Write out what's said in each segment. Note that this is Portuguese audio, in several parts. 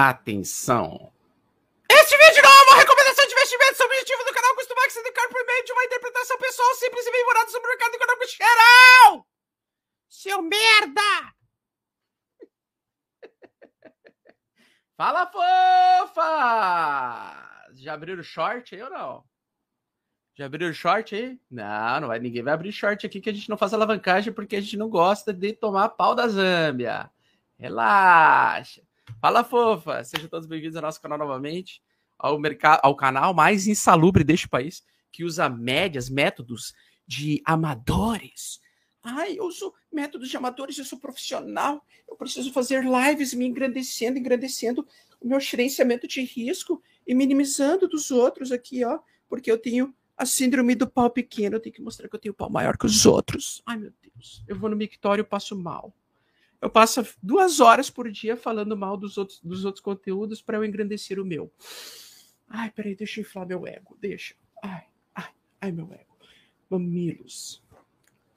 Atenção! Este vídeo não é uma recomendação de investimento. Objetivo do canal costuma ser educar por meio de uma interpretação pessoal simples e bem morada sobre o mercado econômico geral. Seu merda! Fala, fofa! Já abriram short aí ou não? Já abriram short aí? Não, não vai, ninguém vai abrir short aqui que a gente não faz alavancagem porque a gente não gosta de tomar pau da Zâmbia. Relaxa. Fala, fofa! Sejam todos bem-vindos ao nosso canal novamente, ao, mercado, ao canal mais insalubre deste país, que usa médias, métodos de amadores. Ai, eu uso métodos de amadores, eu sou profissional, eu preciso fazer lives me engrandecendo, engrandecendo o meu gerenciamento de risco e minimizando dos outros aqui, ó, porque eu tenho a síndrome do pau pequeno, eu tenho que mostrar que eu tenho pau maior que os outros. Ai, meu Deus, eu vou no mictório e passo mal eu passo duas horas por dia falando mal dos outros, dos outros conteúdos para eu engrandecer o meu. Ai, peraí, deixa eu inflar meu ego. Deixa. Ai, ai, ai, meu ego. Mamilos.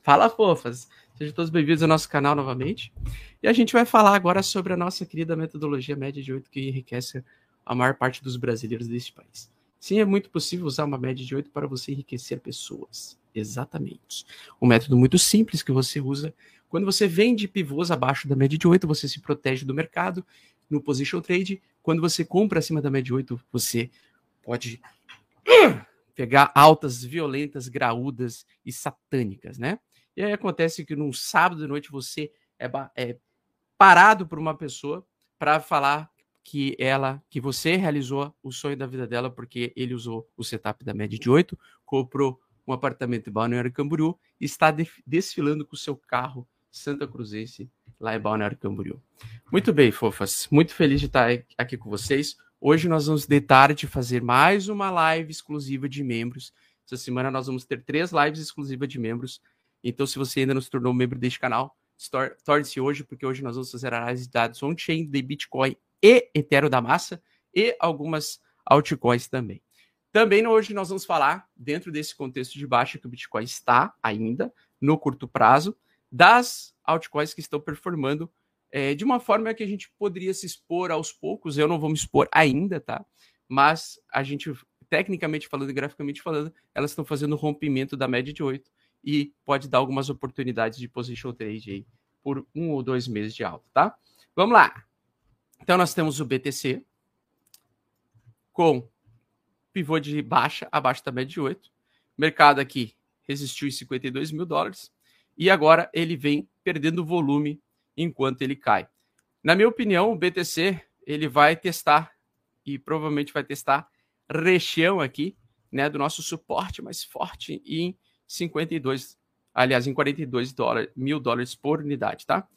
Fala, fofas. Sejam todos bem-vindos ao nosso canal novamente. E a gente vai falar agora sobre a nossa querida metodologia média de 8 que enriquece a maior parte dos brasileiros deste país. Sim, é muito possível usar uma média de 8 para você enriquecer pessoas. Exatamente. Um método muito simples que você usa quando você vende pivôs abaixo da média de 8, você se protege do mercado no position trade. Quando você compra acima da média de 8, você pode pegar altas violentas, graúdas e satânicas, né? E aí acontece que num sábado de noite você é, é parado por uma pessoa para falar que ela, que você realizou o sonho da vida dela porque ele usou o setup da média de 8, comprou um apartamento em Balneário Camboriú e está desfilando com o seu carro Santa Cruzense, lá em Balneário Camboriú. Muito bem, fofas. Muito feliz de estar aqui com vocês. Hoje nós vamos de tarde fazer mais uma live exclusiva de membros. Essa semana nós vamos ter três lives exclusivas de membros. Então, se você ainda não se tornou membro deste canal, torne-se hoje, porque hoje nós vamos fazer análise de dados on-chain de Bitcoin e Ethereum da massa e algumas altcoins também. Também hoje nós vamos falar, dentro desse contexto de baixa que o Bitcoin está ainda, no curto prazo, das altcoins que estão performando é, de uma forma que a gente poderia se expor aos poucos. Eu não vou me expor ainda, tá? Mas a gente, tecnicamente falando, graficamente falando, elas estão fazendo rompimento da média de 8 e pode dar algumas oportunidades de position trade aí por um ou dois meses de alta, tá? Vamos lá. Então nós temos o BTC com pivô de baixa abaixo da média de 8. Mercado aqui resistiu em 52 mil dólares e agora ele vem perdendo volume enquanto ele cai. Na minha opinião, o BTC ele vai testar e provavelmente vai testar região aqui, né, do nosso suporte mais forte em 52, aliás, em 42 dólares, mil dólares por unidade, tá?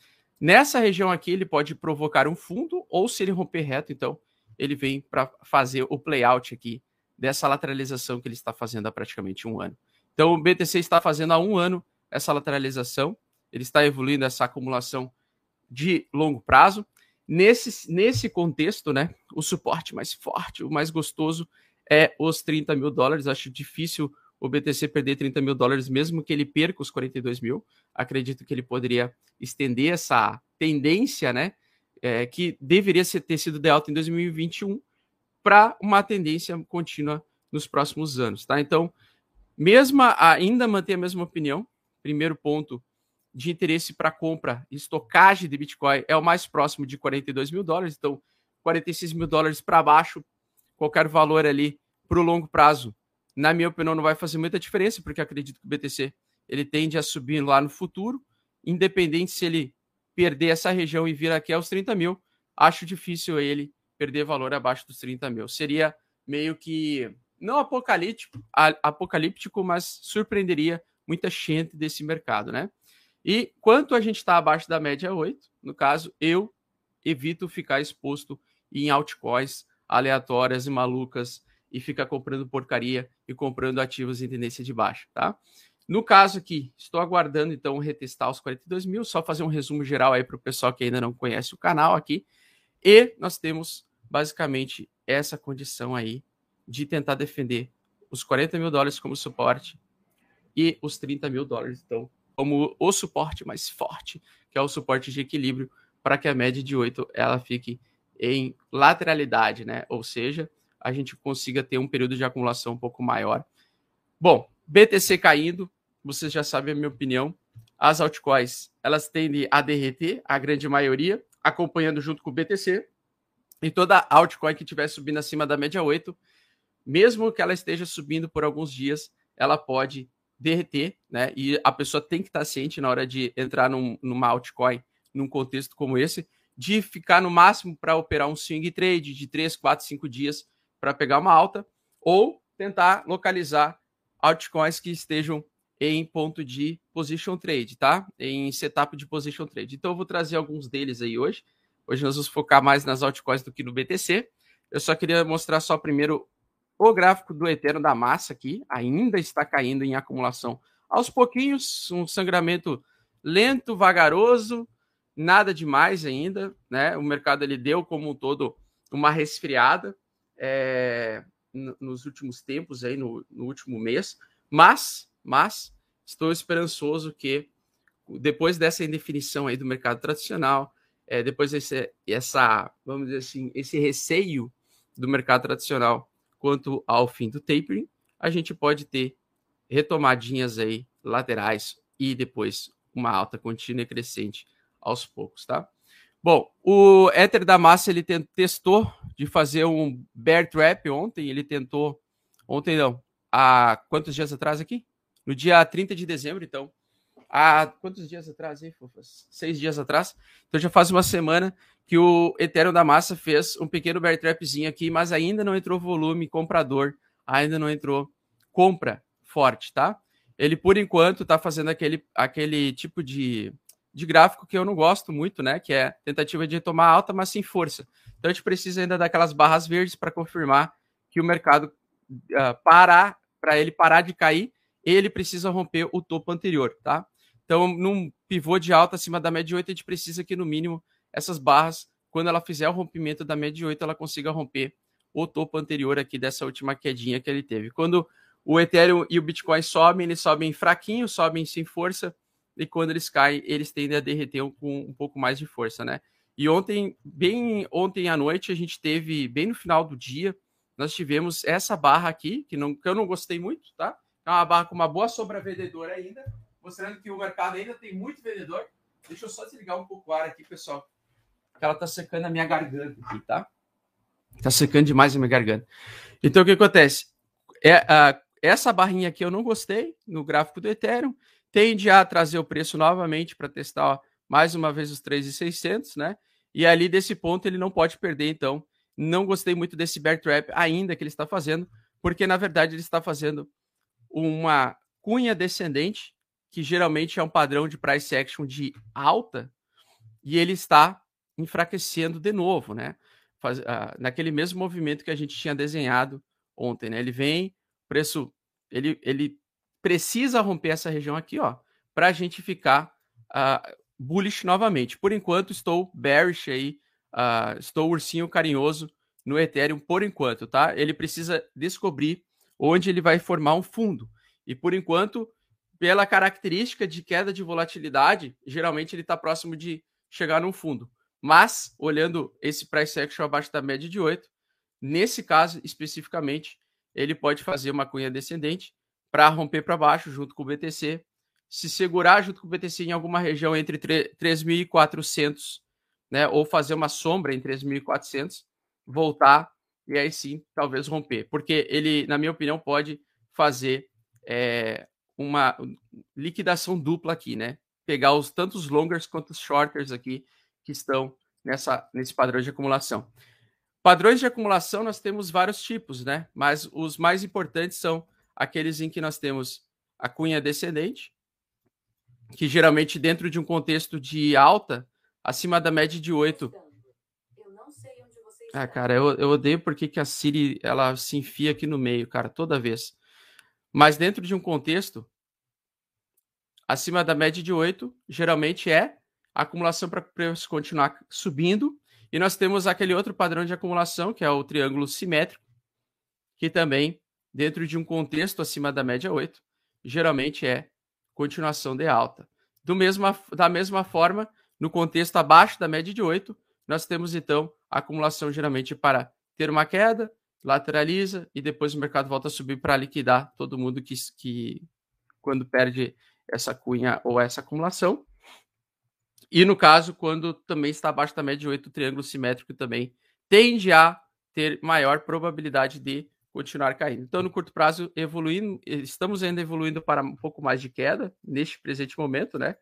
Nessa região aqui ele pode provocar um fundo ou se ele romper reto, então ele vem para fazer o playout aqui dessa lateralização que ele está fazendo há praticamente um ano. Então o BTC está fazendo há um ano essa lateralização, ele está evoluindo essa acumulação de longo prazo. Nesse, nesse contexto, né, o suporte mais forte, o mais gostoso é os 30 mil dólares. Acho difícil o BTC perder 30 mil dólares, mesmo que ele perca os 42 mil. Acredito que ele poderia estender essa tendência, né, é, que deveria ter sido de alta em 2021 para uma tendência contínua nos próximos anos, tá? Então, mesmo ainda manter a mesma opinião, primeiro ponto de interesse para compra e estocagem de Bitcoin é o mais próximo de 42 mil dólares. Então, 46 mil dólares para baixo, qualquer valor ali para o longo prazo, na minha opinião, não vai fazer muita diferença, porque acredito que o BTC ele tende a subir lá no futuro, independente se ele perder essa região e vir aqui aos 30 mil, acho difícil ele perder valor abaixo dos 30 mil. Seria meio que não apocalíptico, apocalíptico, mas surpreenderia muita gente desse mercado, né? E quanto a gente está abaixo da média 8, no caso, eu evito ficar exposto em altcoins aleatórias e malucas e ficar comprando porcaria e comprando ativos em tendência de baixa, tá? No caso aqui, estou aguardando então retestar os 42 mil, só fazer um resumo geral aí para o pessoal que ainda não conhece o canal aqui. E nós temos basicamente essa condição aí de tentar defender os 40 mil dólares como suporte e os 30 mil dólares. Então, como o suporte mais forte, que é o suporte de equilíbrio, para que a média de 8 ela fique em lateralidade, né? Ou seja, a gente consiga ter um período de acumulação um pouco maior. Bom, BTC caindo, vocês já sabem a minha opinião. As altcoins, elas tendem a derreter, a grande maioria, acompanhando junto com o BTC. E toda altcoin que estiver subindo acima da média 8, mesmo que ela esteja subindo por alguns dias, ela pode derreter, né? E a pessoa tem que estar ciente na hora de entrar num, numa altcoin, num contexto como esse, de ficar no máximo para operar um swing trade de 3, 4, 5 dias para pegar uma alta, ou tentar localizar altcoins que estejam em ponto de position trade, tá? Em setup de position trade. Então eu vou trazer alguns deles aí hoje. Hoje nós vamos focar mais nas altcoins do que no BTC. Eu só queria mostrar só primeiro o gráfico do Eterno da Massa aqui ainda está caindo em acumulação aos pouquinhos, um sangramento lento, vagaroso, nada demais ainda, né? O mercado ele deu como um todo uma resfriada é, nos últimos tempos aí no, no, último mês, mas, mas estou esperançoso que depois dessa indefinição aí do mercado tradicional, é, depois desse, essa, vamos dizer assim, esse receio do mercado tradicional quanto ao fim do tapering, a gente pode ter retomadinhas aí laterais e depois uma alta contínua e crescente aos poucos, tá? Bom, o Ether da Massa ele testou de fazer um bear trap ontem, ele tentou ontem não, há quantos dias atrás aqui? No dia 30 de dezembro, então. Há quantos dias atrás, hein, fofas? Seis dias atrás. Então já faz uma semana que o Ethereum da Massa fez um pequeno bear trapzinho aqui, mas ainda não entrou volume comprador, ainda não entrou compra forte, tá? Ele, por enquanto, está fazendo aquele, aquele tipo de, de gráfico que eu não gosto muito, né? Que é tentativa de tomar alta, mas sem força. Então a gente precisa ainda daquelas barras verdes para confirmar que o mercado uh, parar, para ele parar de cair, ele precisa romper o topo anterior, tá? Então, num pivô de alta acima da média 8, a gente precisa que, no mínimo, essas barras, quando ela fizer o rompimento da média 8, ela consiga romper o topo anterior aqui dessa última quedinha que ele teve. Quando o Ethereum e o Bitcoin sobem, eles sobem fraquinho, sobem sem força, e quando eles caem, eles tendem a derreter com um pouco mais de força, né? E ontem, bem ontem à noite, a gente teve, bem no final do dia, nós tivemos essa barra aqui, que, não, que eu não gostei muito, tá? É uma barra com uma boa sobrevendedora ainda, mostrando que o mercado ainda tem muito vendedor. Deixa eu só desligar um pouco o ar aqui, pessoal que ela tá secando a minha garganta aqui, tá? Tá secando demais a minha garganta. Então, o que acontece? É, uh, essa barrinha aqui eu não gostei no gráfico do Ethereum. Tende a trazer o preço novamente para testar ó, mais uma vez os 3,600, né? E ali desse ponto ele não pode perder, então. Não gostei muito desse bear trap ainda que ele está fazendo, porque na verdade ele está fazendo uma cunha descendente, que geralmente é um padrão de price action de alta, e ele está enfraquecendo de novo, né? Faz, uh, naquele mesmo movimento que a gente tinha desenhado ontem, né? Ele vem, preço, ele, ele precisa romper essa região aqui, ó, para a gente ficar uh, bullish novamente. Por enquanto, estou bearish aí, uh, estou ursinho carinhoso no Ethereum por enquanto, tá? Ele precisa descobrir onde ele vai formar um fundo. E por enquanto, pela característica de queda de volatilidade, geralmente ele está próximo de chegar num fundo. Mas, olhando esse price action abaixo da média de 8, nesse caso especificamente, ele pode fazer uma cunha descendente para romper para baixo junto com o BTC, se segurar junto com o BTC em alguma região entre 3.400, né, ou fazer uma sombra em 3.400, voltar e aí sim talvez romper, porque ele, na minha opinião, pode fazer é, uma liquidação dupla aqui, né? Pegar os tantos longers quanto os shorters aqui que estão nessa, nesse padrão de acumulação. Padrões de acumulação nós temos vários tipos, né? Mas os mais importantes são aqueles em que nós temos a cunha descendente, que geralmente dentro de um contexto de alta, acima da média de 8. Ah, cara, eu, eu odeio porque que a Siri ela se enfia aqui no meio, cara, toda vez. Mas dentro de um contexto acima da média de 8, geralmente é acumulação para preço continuar subindo. E nós temos aquele outro padrão de acumulação, que é o triângulo simétrico, que também, dentro de um contexto acima da média 8, geralmente é continuação de alta. Do mesma, da mesma forma, no contexto abaixo da média de 8, nós temos então a acumulação geralmente para ter uma queda, lateraliza e depois o mercado volta a subir para liquidar todo mundo que, que quando perde essa cunha ou essa acumulação. E no caso, quando também está abaixo da média de 8, o triângulo simétrico também tende a ter maior probabilidade de continuar caindo. Então, no curto prazo, evoluindo, estamos ainda evoluindo para um pouco mais de queda neste presente momento, né?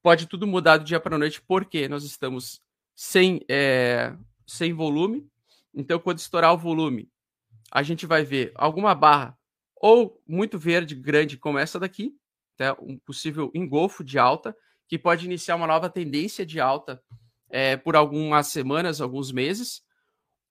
Pode tudo mudar do dia para a noite, porque nós estamos sem, é, sem volume. Então, quando estourar o volume, a gente vai ver alguma barra ou muito verde, grande, como essa daqui, tá? um possível engolfo de alta, que pode iniciar uma nova tendência de alta é, por algumas semanas, alguns meses,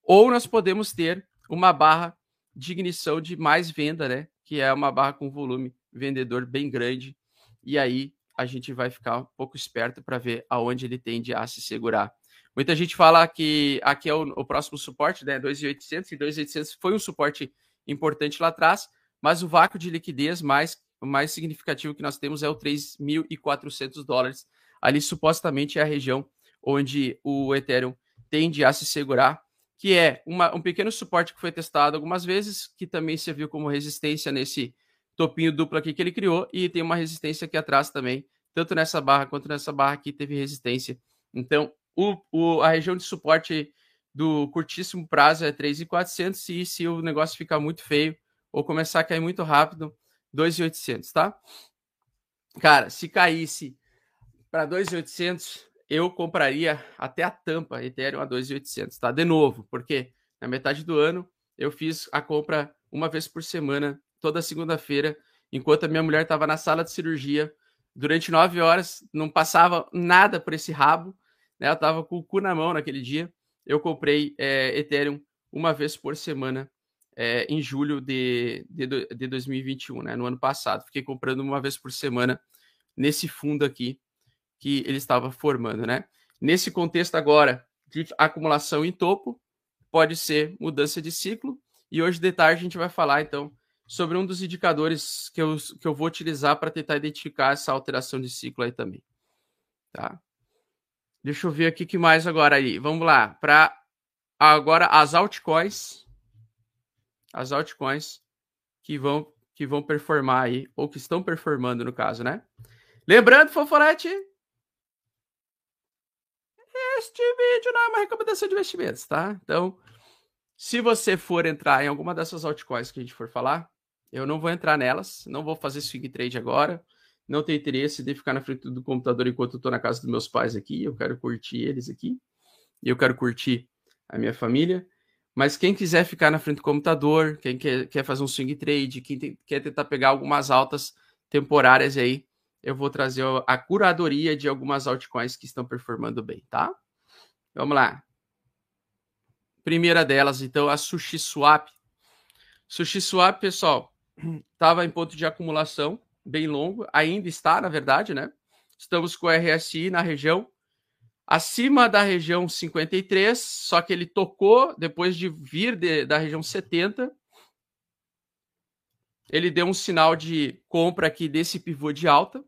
ou nós podemos ter uma barra de ignição de mais venda, né? Que é uma barra com volume vendedor bem grande. E aí a gente vai ficar um pouco esperto para ver aonde ele tende a se segurar. Muita gente fala que aqui é o, o próximo suporte, né? 2.800 e 2.800 foi um suporte importante lá atrás, mas o vácuo de liquidez mais, mais significativo que nós temos é o 3.400 dólares. Ali supostamente é a região onde o Ethereum tende a se segurar, que é uma, um pequeno suporte que foi testado algumas vezes, que também serviu como resistência nesse topinho duplo aqui que ele criou, e tem uma resistência aqui atrás também, tanto nessa barra quanto nessa barra aqui teve resistência. Então, o, o, a região de suporte do curtíssimo prazo é 3.400 e se o negócio ficar muito feio ou começar a cair muito rápido, 2.800, tá? Cara, se caísse para 2.800, eu compraria até a tampa Ethereum a 2.800, tá? De novo, porque na metade do ano eu fiz a compra uma vez por semana, toda segunda-feira, enquanto a minha mulher estava na sala de cirurgia. Durante nove horas, não passava nada por esse rabo né? Eu estava com o cu na mão naquele dia. Eu comprei é, Ethereum uma vez por semana é, em julho de, de, de 2021, né? No ano passado. Fiquei comprando uma vez por semana nesse fundo aqui que ele estava formando, né? Nesse contexto agora de acumulação em topo, pode ser mudança de ciclo. E hoje de tarde a gente vai falar, então, sobre um dos indicadores que eu, que eu vou utilizar para tentar identificar essa alteração de ciclo aí também. Tá? Deixa eu ver aqui que mais agora aí. Vamos lá. Para agora as altcoins. As altcoins que vão que vão performar aí ou que estão performando no caso, né? Lembrando, Foforete, este vídeo não é uma recomendação de investimentos, tá? Então, se você for entrar em alguma dessas altcoins que a gente for falar, eu não vou entrar nelas, não vou fazer swing trade agora não tenho interesse de ficar na frente do computador enquanto eu estou na casa dos meus pais aqui. Eu quero curtir eles aqui. E eu quero curtir a minha família. Mas quem quiser ficar na frente do computador, quem quer, quer fazer um swing trade, quem quer tentar pegar algumas altas temporárias aí, eu vou trazer a curadoria de algumas altcoins que estão performando bem, tá? Vamos lá. Primeira delas, então, a SushiSwap. SushiSwap, pessoal, estava em ponto de acumulação bem longo, ainda está, na verdade, né? Estamos com o RSI na região acima da região 53, só que ele tocou depois de vir de, da região 70. Ele deu um sinal de compra aqui desse pivô de alta,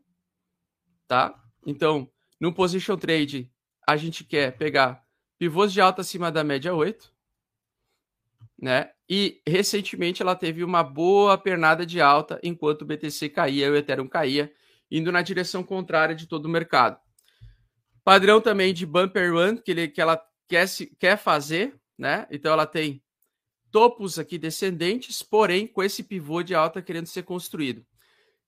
tá? Então, no position trade, a gente quer pegar pivôs de alta acima da média 8, né? E recentemente ela teve uma boa pernada de alta enquanto o BTC caía e o Ethereum caía, indo na direção contrária de todo o mercado. Padrão também de bumper run que, ele, que ela quer, se, quer fazer, né? Então ela tem topos aqui descendentes, porém com esse pivô de alta querendo ser construído.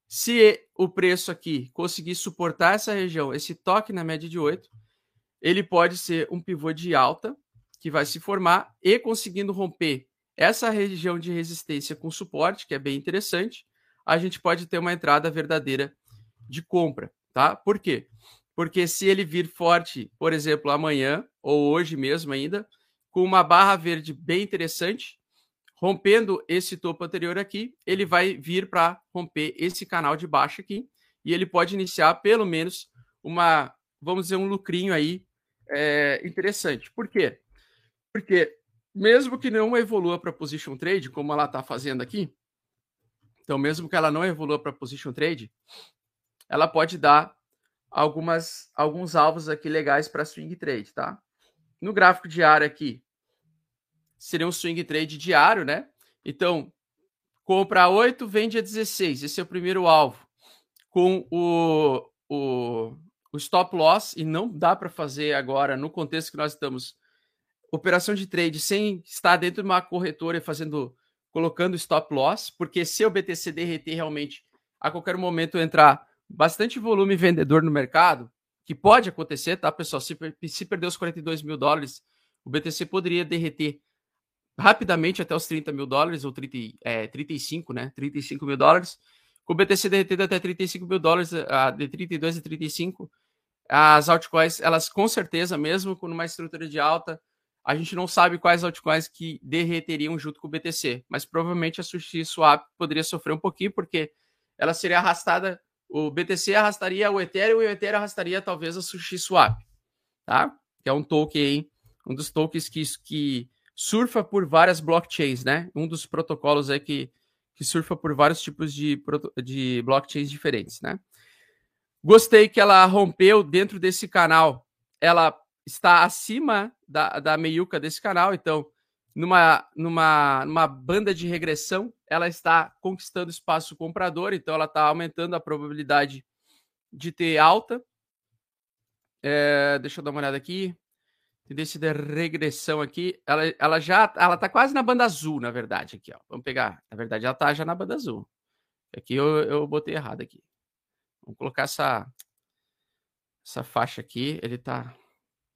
Se o preço aqui conseguir suportar essa região, esse toque na média de 8, ele pode ser um pivô de alta que vai se formar e conseguindo romper essa região de resistência com suporte, que é bem interessante, a gente pode ter uma entrada verdadeira de compra, tá? Por quê? Porque se ele vir forte, por exemplo, amanhã ou hoje mesmo ainda, com uma barra verde bem interessante, rompendo esse topo anterior aqui, ele vai vir para romper esse canal de baixo aqui e ele pode iniciar pelo menos uma, vamos dizer, um lucrinho aí é, interessante. Por quê? Porque mesmo que não evolua para position trade, como ela está fazendo aqui, então mesmo que ela não evolua para position trade, ela pode dar algumas alguns alvos aqui legais para swing trade, tá? no gráfico diário aqui, seria um swing trade diário, né? Então, compra a 8, vende a 16. Esse é o primeiro alvo. Com o, o, o stop loss, e não dá para fazer agora, no contexto que nós estamos, operação de trade sem estar dentro de uma corretora e fazendo, colocando stop loss, porque se o BTC derreter realmente, a qualquer momento entrar bastante volume vendedor no mercado, que pode acontecer, tá, pessoal? Se, se perder os 42 mil dólares, o BTC poderia derreter rapidamente até os 30 mil dólares, ou 30, é, 35, né? 35 mil dólares. Com o BTC derretendo até 35 mil dólares, de 32 a 35, as altcoins, elas com certeza, mesmo com uma estrutura de alta, a gente não sabe quais altcoins que derreteriam junto com o BTC, mas provavelmente a Sushi Swap poderia sofrer um pouquinho, porque ela seria arrastada o BTC arrastaria o Ethereum e o Ethereum arrastaria talvez a Sushi Swap, tá? Que é um token um dos tokens que, que surfa por várias blockchains, né? Um dos protocolos aí que, que surfa por vários tipos de, de blockchains diferentes, né? Gostei que ela rompeu dentro desse canal. Ela está acima da, da meiuca desse canal, então numa, numa, numa banda de regressão, ela está conquistando espaço comprador, então ela está aumentando a probabilidade de ter alta. É, deixa eu dar uma olhada aqui. Tendência de regressão aqui. Ela, ela já ela está quase na banda azul, na verdade. Aqui, ó. Vamos pegar. Na verdade, ela está já na banda azul. Aqui eu, eu botei errado aqui. Vamos colocar essa, essa faixa aqui. Ele tá.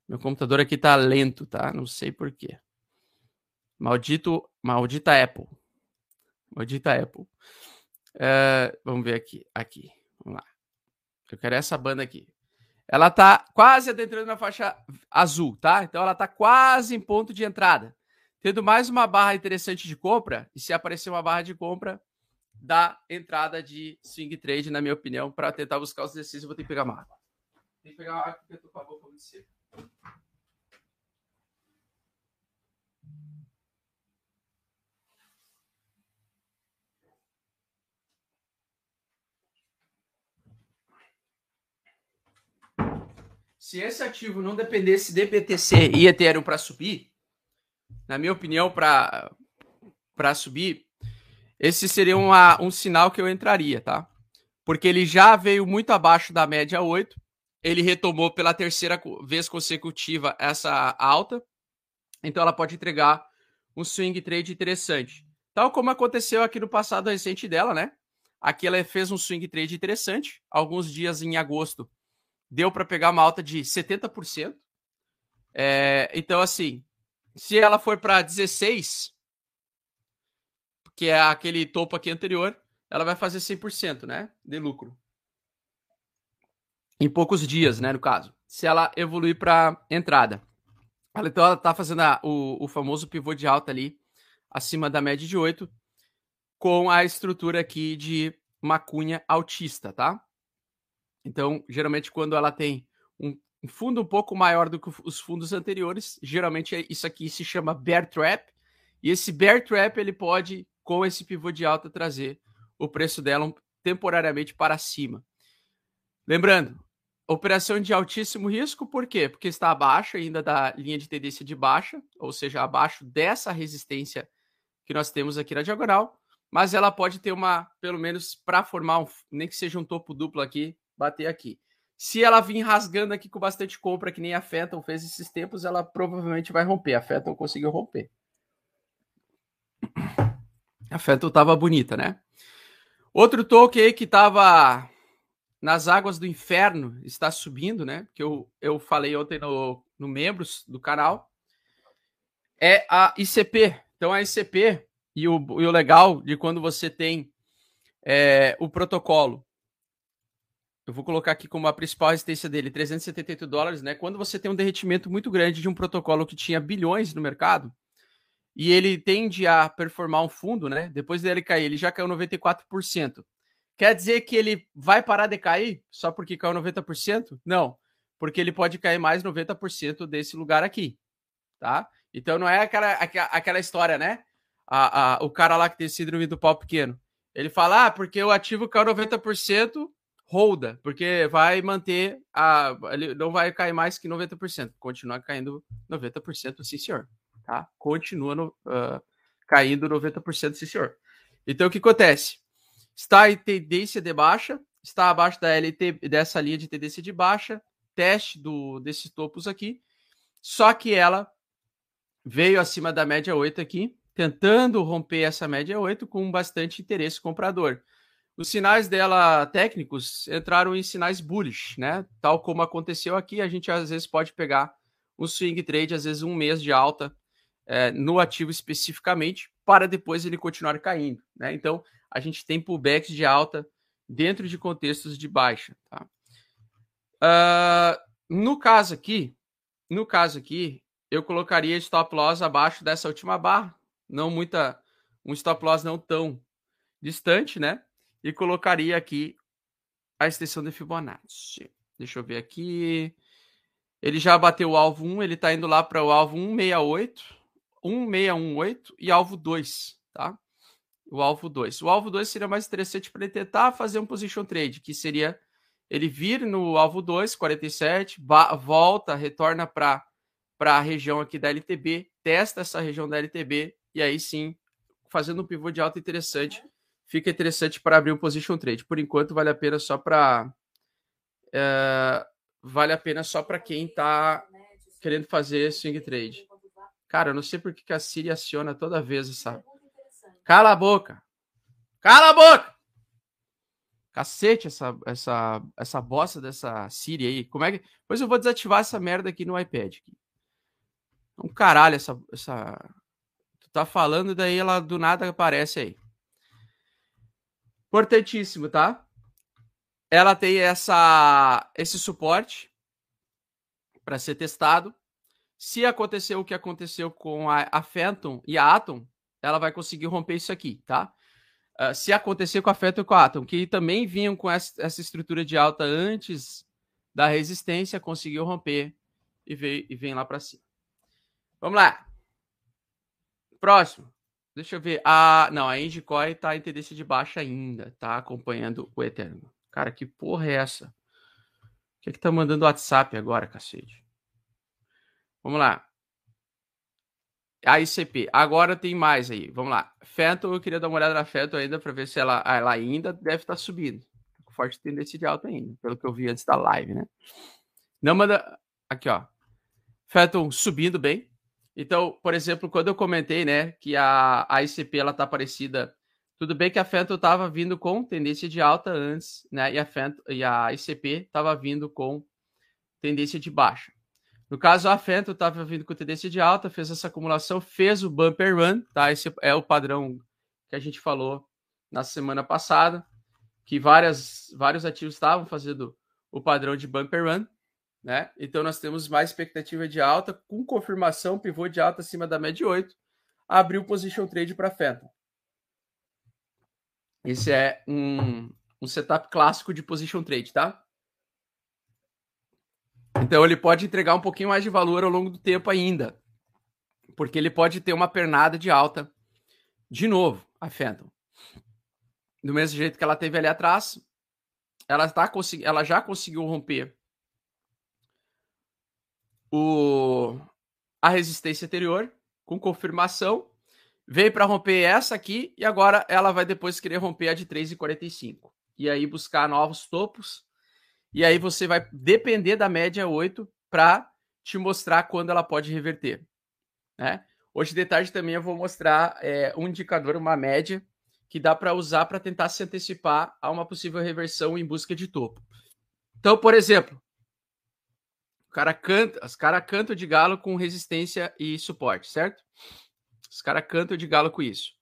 Meu computador aqui tá lento, tá? Não sei porquê. Maldito, maldita Apple. Maldita Apple. É, vamos ver aqui. Aqui. Vamos lá. Eu quero essa banda aqui. Ela tá quase adentrando na faixa azul, tá? Então ela tá quase em ponto de entrada. Tendo mais uma barra interessante de compra, e se aparecer uma barra de compra, dá entrada de swing trade, na minha opinião, para tentar buscar os exercícios, eu vou ter que pegar uma água. Tem que pegar uma água porque eu tô com a boca muito seca. Se esse ativo não dependesse de BTC e Ethereum para subir, na minha opinião, para subir, esse seria uma, um sinal que eu entraria, tá? Porque ele já veio muito abaixo da média 8, ele retomou pela terceira vez consecutiva essa alta, então ela pode entregar um swing trade interessante. Tal como aconteceu aqui no passado recente dela, né? Aqui ela fez um swing trade interessante, alguns dias em agosto deu para pegar uma alta de 70%. É, então, assim, se ela for para 16, que é aquele topo aqui anterior, ela vai fazer 100%, né, de lucro. Em poucos dias, né, no caso. Se ela evoluir para entrada. Então, ela está fazendo a, o, o famoso pivô de alta ali, acima da média de 8, com a estrutura aqui de uma cunha altista, tá? Então, geralmente, quando ela tem um fundo um pouco maior do que os fundos anteriores, geralmente é isso aqui se chama bear trap. E esse bear trap ele pode, com esse pivô de alta, trazer o preço dela temporariamente para cima. Lembrando, operação de altíssimo risco, por quê? Porque está abaixo ainda da linha de tendência de baixa, ou seja, abaixo dessa resistência que nós temos aqui na diagonal, mas ela pode ter uma, pelo menos para formar um, nem que seja um topo duplo aqui, bater aqui. Se ela vir rasgando aqui com bastante compra, que nem a Fenton fez esses tempos, ela provavelmente vai romper. A Fenton conseguiu romper. A Fenton tava bonita, né? Outro token aí que tava nas águas do inferno está subindo, né? Que eu, eu falei ontem no, no membros do canal. É a ICP. Então a ICP e o, e o legal de quando você tem é, o protocolo eu vou colocar aqui como a principal resistência dele, 378 dólares, né? Quando você tem um derretimento muito grande de um protocolo que tinha bilhões no mercado, e ele tende a performar um fundo, né? Depois dele cair, ele já caiu 94%. Quer dizer que ele vai parar de cair só porque caiu 90%? Não, porque ele pode cair mais 90% desse lugar aqui, tá? Então não é aquela, aquela história, né? A, a, o cara lá que tem síndrome do pau pequeno. Ele fala, ah, porque o ativo caiu 90%, holda, porque vai manter a. Não vai cair mais que 90%. Continua caindo 90%, sim, senhor. Tá? Continua no, uh, caindo 90%, sim, senhor. Então, o que acontece? Está em tendência de baixa, está abaixo da LT, dessa linha de tendência de baixa, teste do, desses topos aqui, só que ela veio acima da média 8 aqui, tentando romper essa média 8 com bastante interesse comprador. Os sinais dela técnicos entraram em sinais bullish, né? Tal como aconteceu aqui, a gente às vezes pode pegar um swing trade, às vezes um mês de alta é, no ativo especificamente, para depois ele continuar caindo, né? Então a gente tem pullbacks de alta dentro de contextos de baixa, tá? Uh, no caso aqui, no caso aqui, eu colocaria stop loss abaixo dessa última barra, não muita, um stop loss não tão distante, né? E colocaria aqui a extensão de Fibonacci. Deixa eu ver aqui. Ele já bateu o alvo 1, ele está indo lá para o alvo 168, 1618 e alvo 2, tá? O alvo 2. O alvo 2 seria mais interessante para ele tentar fazer um position trade, que seria ele vir no alvo 2, 47, volta, retorna para a região aqui da LTB, testa essa região da LTB e aí sim, fazendo um pivô de alta interessante, fica interessante para abrir um position trade. Por enquanto, vale a pena só para. É, vale a pena só para quem está querendo fazer swing trade. Cara, eu não sei por que a Siri aciona toda vez essa. Cala a boca! Cala a boca! Cacete, essa, essa, essa bosta dessa Siri aí. Como é que. Pois eu vou desativar essa merda aqui no iPad. Um caralho, essa. essa... Tu tá falando, daí ela do nada aparece aí. Importantíssimo, tá? Ela tem essa, esse suporte para ser testado. Se acontecer o que aconteceu com a, a Phantom e a Atom, ela vai conseguir romper isso aqui, tá? Uh, se acontecer com a Phantom e com a Atom, que também vinham com essa, essa estrutura de alta antes da resistência, conseguiu romper e, veio, e vem lá para cima. Vamos lá. Próximo. Deixa eu ver. Ah, não, a Ingecoin tá em tendência de baixa ainda, tá acompanhando o Eterno. Cara, que porra é essa? O que é que tá mandando WhatsApp agora, cacete? Vamos lá. A ICP. Agora tem mais aí. Vamos lá. Feto, eu queria dar uma olhada na Feto ainda para ver se ela, ela ainda deve estar tá subindo. Forte tendência de alta ainda, pelo que eu vi antes da live, né? Não manda. Aqui, ó. Feto subindo bem. Então, por exemplo, quando eu comentei, né, que a, a ICP ela tá parecida, tudo bem que a Fento estava vindo com tendência de alta antes, né, e a Fento, e a ICP estava vindo com tendência de baixa. No caso, a Fento estava vindo com tendência de alta, fez essa acumulação, fez o bumper run, tá? Esse é o padrão que a gente falou na semana passada, que várias, vários ativos estavam fazendo o padrão de bumper run, né? Então nós temos mais expectativa de alta, com confirmação, pivô de alta acima da média 8, abriu position trade para Phantom. Esse é um, um setup clássico de position trade, tá? Então ele pode entregar um pouquinho mais de valor ao longo do tempo ainda, porque ele pode ter uma pernada de alta de novo, a Phantom. Do mesmo jeito que ela teve ali atrás, ela, tá, ela já conseguiu romper o, a resistência anterior com confirmação. Veio para romper essa aqui e agora ela vai depois querer romper a de 3,45. E aí buscar novos topos. E aí você vai depender da média 8 para te mostrar quando ela pode reverter. Né? Hoje de tarde também eu vou mostrar é, um indicador, uma média, que dá para usar para tentar se antecipar a uma possível reversão em busca de topo. Então, por exemplo, o cara canta, os caras cantam de galo com resistência e suporte, certo? Os caras cantam de galo com isso.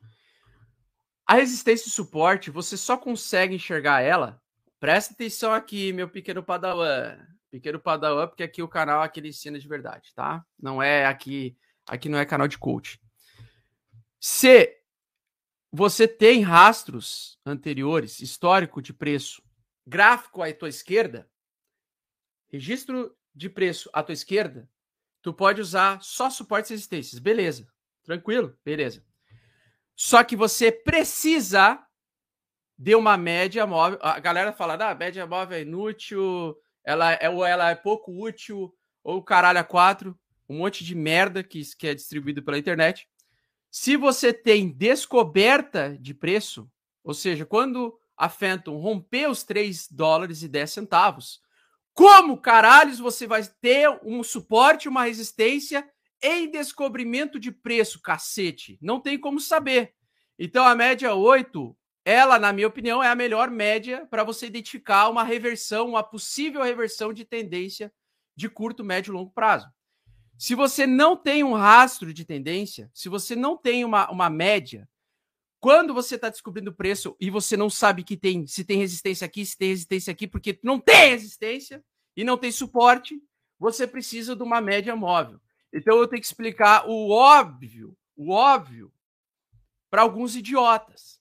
A resistência e suporte, você só consegue enxergar ela. Presta atenção aqui, meu pequeno padawan. Pequeno padawan, porque aqui o canal aqui ele ensina de verdade, tá? Não é aqui, aqui não é canal de coach. Se você tem rastros anteriores, histórico de preço, gráfico à tua esquerda, registro de preço à tua esquerda, tu pode usar só suportes e resistências. Beleza. Tranquilo? Beleza. Só que você precisa dê uma média móvel. A galera fala, ah, a média móvel é inútil, ela é, ou ela é pouco útil, ou caralho a quatro, um monte de merda que, que é distribuído pela internet. Se você tem descoberta de preço, ou seja, quando a Phantom romper os 3 dólares e 10 centavos, como caralhos você vai ter um suporte, uma resistência em descobrimento de preço, cacete? Não tem como saber. Então a média 8, ela, na minha opinião, é a melhor média para você identificar uma reversão, uma possível reversão de tendência de curto, médio e longo prazo. Se você não tem um rastro de tendência, se você não tem uma, uma média, quando você está descobrindo o preço e você não sabe que tem, se tem resistência aqui, se tem resistência aqui, porque não tem resistência e não tem suporte, você precisa de uma média móvel. Então eu tenho que explicar o óbvio, o óbvio, para alguns idiotas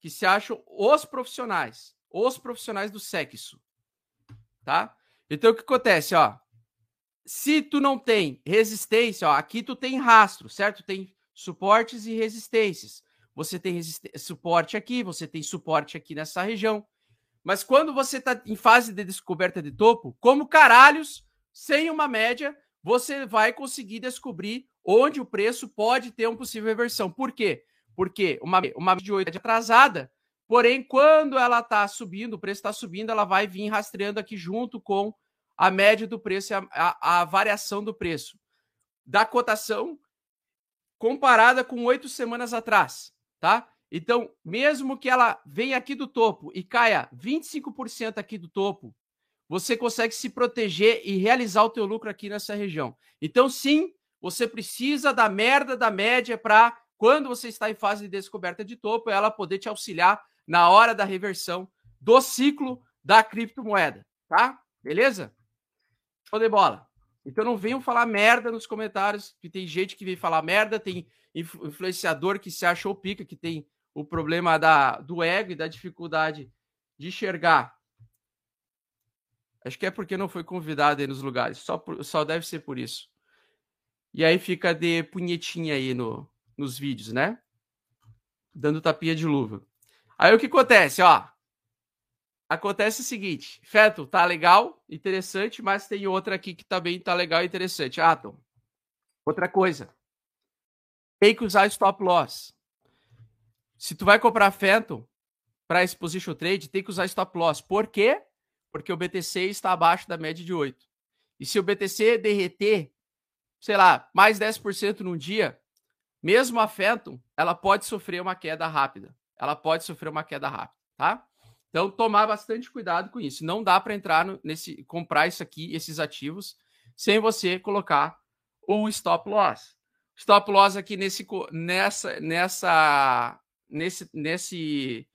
que se acham os profissionais, os profissionais do sexo, tá? Então o que acontece, ó? Se tu não tem resistência, ó, aqui tu tem rastro, certo? Tem suportes e resistências. Você tem suporte aqui, você tem suporte aqui nessa região. Mas quando você está em fase de descoberta de topo, como caralhos, sem uma média, você vai conseguir descobrir onde o preço pode ter uma possível reversão. Por quê? Porque uma, uma de 8 é atrasada, porém, quando ela está subindo, o preço está subindo, ela vai vir rastreando aqui junto com a média do preço a, a, a variação do preço da cotação comparada com oito semanas atrás, tá? Então, mesmo que ela venha aqui do topo e caia 25% aqui do topo, você consegue se proteger e realizar o teu lucro aqui nessa região. Então, sim, você precisa da merda da média para quando você está em fase de descoberta de topo, ela poder te auxiliar na hora da reversão do ciclo da criptomoeda, tá? Beleza? Show de bola. Então não venham falar merda nos comentários, que tem gente que vem falar merda, tem influenciador que se achou pica, que tem o problema da, do ego e da dificuldade de enxergar Acho que é porque não foi convidado aí nos lugares. Só, por, só deve ser por isso. E aí fica de punhetinha aí no, nos vídeos, né? Dando tapinha de luva. Aí o que acontece, ó? Acontece o seguinte, Feto, tá legal, interessante, mas tem outra aqui que também tá legal e interessante. Atom. Outra coisa. Tem que usar stop loss. Se tu vai comprar Phantom para esse position trade, tem que usar stop loss. Por quê? porque o BTC está abaixo da média de 8. E se o BTC derreter, sei lá, mais 10% num dia, mesmo a Phantom, ela pode sofrer uma queda rápida. Ela pode sofrer uma queda rápida, tá? Então, tomar bastante cuidado com isso. Não dá para entrar no, nesse, comprar isso aqui, esses ativos, sem você colocar um stop loss. Stop loss aqui nesse, nessa, nessa, nesse, nesse,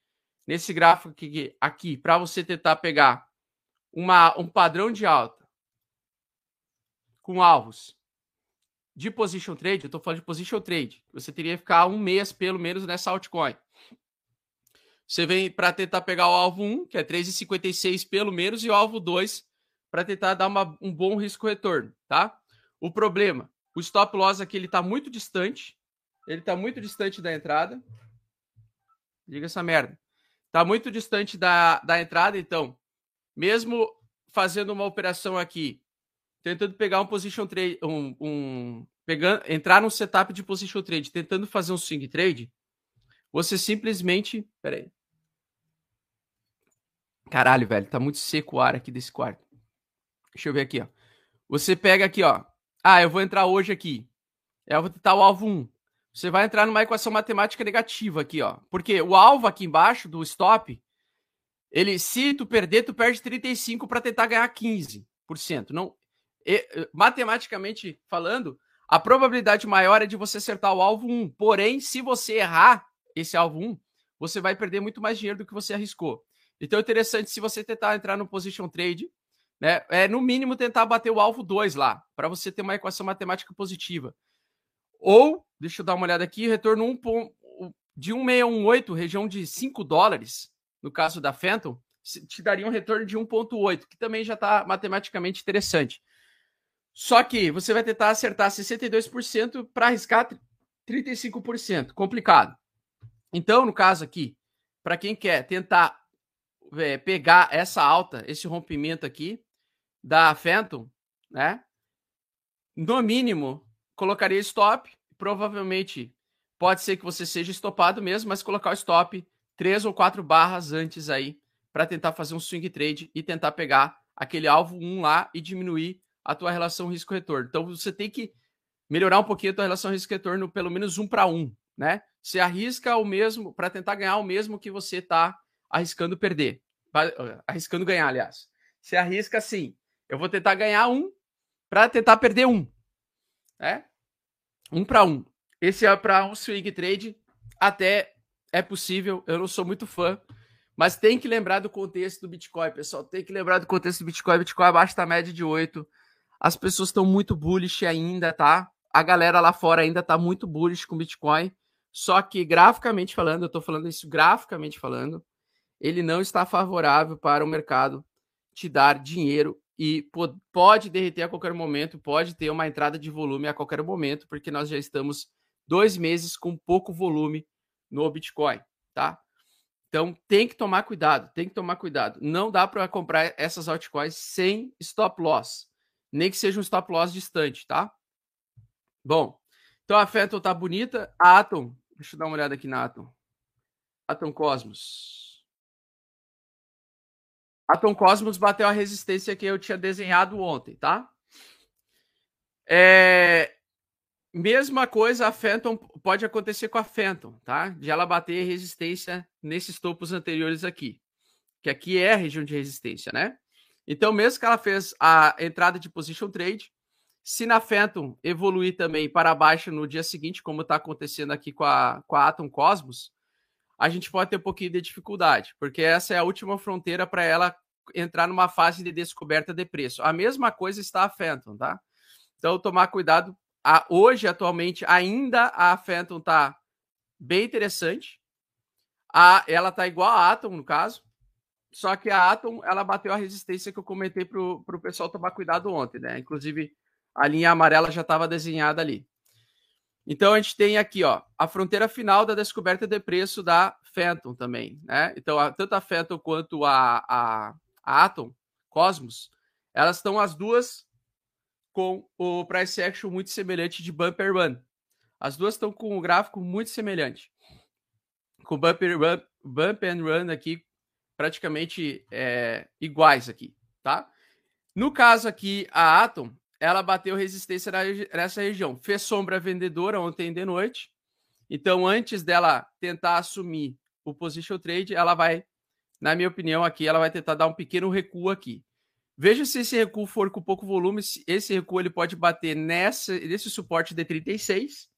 nesse gráfico aqui, aqui para você tentar pegar uma, um padrão de alta com alvos de position trade, eu estou falando de position trade, você teria que ficar um mês pelo menos nessa altcoin. Você vem para tentar pegar o alvo 1, que é 3,56 pelo menos, e o alvo 2 para tentar dar uma, um bom risco-retorno, tá? O problema, o stop loss aqui ele está muito distante, ele está muito distante da entrada. Diga essa merda. Está muito distante da, da entrada, então mesmo fazendo uma operação aqui, tentando pegar um position trade, um, um pegando, entrar num setup de position trade, tentando fazer um swing trade, você simplesmente, peraí. Caralho, velho, tá muito seco o ar aqui desse quarto. Deixa eu ver aqui, ó. Você pega aqui, ó. Ah, eu vou entrar hoje aqui. Eu vou tentar o alvo 1. Você vai entrar numa equação matemática negativa aqui, ó. Porque o alvo aqui embaixo do stop ele, se tu perder, tu perde 35 para tentar ganhar 15%. Não, e, matematicamente falando, a probabilidade maior é de você acertar o alvo 1. Porém, se você errar esse alvo 1, você vai perder muito mais dinheiro do que você arriscou. Então é interessante se você tentar entrar no position trade, né? É no mínimo tentar bater o alvo 2 lá, para você ter uma equação matemática positiva. Ou, deixa eu dar uma olhada aqui, retorno 1 de 1618, região de 5 dólares no caso da Phantom, te daria um retorno de 1,8, que também já está matematicamente interessante. Só que você vai tentar acertar 62% para arriscar 35%. Complicado. Então, no caso aqui, para quem quer tentar é, pegar essa alta, esse rompimento aqui da Phantom, né? No mínimo, colocaria stop. Provavelmente pode ser que você seja estopado mesmo, mas colocar o stop três ou quatro barras antes aí para tentar fazer um swing trade e tentar pegar aquele alvo 1 lá e diminuir a tua relação risco-retorno. Então você tem que melhorar um pouquinho a tua relação risco-retorno pelo menos um para um, né? Você arrisca o mesmo para tentar ganhar o mesmo que você está arriscando perder, arriscando ganhar, aliás. Você arrisca assim, eu vou tentar ganhar um para tentar perder um, né? Um para um. Esse é para um swing trade, até é possível. Eu não sou muito fã, mas tem que lembrar do contexto do Bitcoin, pessoal. Tem que lembrar do contexto do Bitcoin. Bitcoin abaixo da média de 8. As pessoas estão muito bullish ainda, tá? A galera lá fora ainda está muito bullish com Bitcoin. Só que graficamente falando, eu estou falando isso graficamente falando, ele não está favorável para o mercado te dar dinheiro e pode derreter a qualquer momento, pode ter uma entrada de volume a qualquer momento, porque nós já estamos dois meses com pouco volume no Bitcoin, tá? Então tem que tomar cuidado, tem que tomar cuidado. Não dá para comprar essas altcoins sem stop loss, nem que seja um stop loss distante, tá? Bom, então a Phantom tá bonita, a Atom, deixa eu dar uma olhada aqui na Atom. Atom Cosmos. Atom Cosmos bateu a resistência que eu tinha desenhado ontem, tá? É... Mesma coisa a Phantom pode acontecer com a Phantom, tá? De ela bater resistência nesses topos anteriores aqui, que aqui é a região de resistência, né? Então, mesmo que ela fez a entrada de position trade, se na Phantom evoluir também para baixo no dia seguinte, como está acontecendo aqui com a, com a Atom Cosmos, a gente pode ter um pouquinho de dificuldade, porque essa é a última fronteira para ela entrar numa fase de descoberta de preço. A mesma coisa está a Phantom, tá? Então, tomar cuidado. A, hoje, atualmente, ainda a Phantom está bem interessante. A, ela está igual a Atom, no caso. Só que a Atom, ela bateu a resistência que eu comentei para o pessoal tomar cuidado ontem, né? Inclusive, a linha amarela já estava desenhada ali. Então a gente tem aqui, ó, a fronteira final da descoberta de preço da Phantom também, né? Então, a, tanto a Phantom quanto a, a, a Atom, Cosmos, elas estão as duas com o price action muito semelhante de Bumper Run. As duas estão com um gráfico muito semelhante. Com Bumper Run, Bump and Run aqui praticamente é, iguais aqui, tá? No caso aqui, a Atom, ela bateu resistência nessa região. Fez sombra vendedora ontem de noite. Então, antes dela tentar assumir o position trade, ela vai, na minha opinião, aqui, ela vai tentar dar um pequeno recuo aqui. Veja se esse recuo for com pouco volume. Esse recuo ele pode bater nessa, nesse suporte de 36.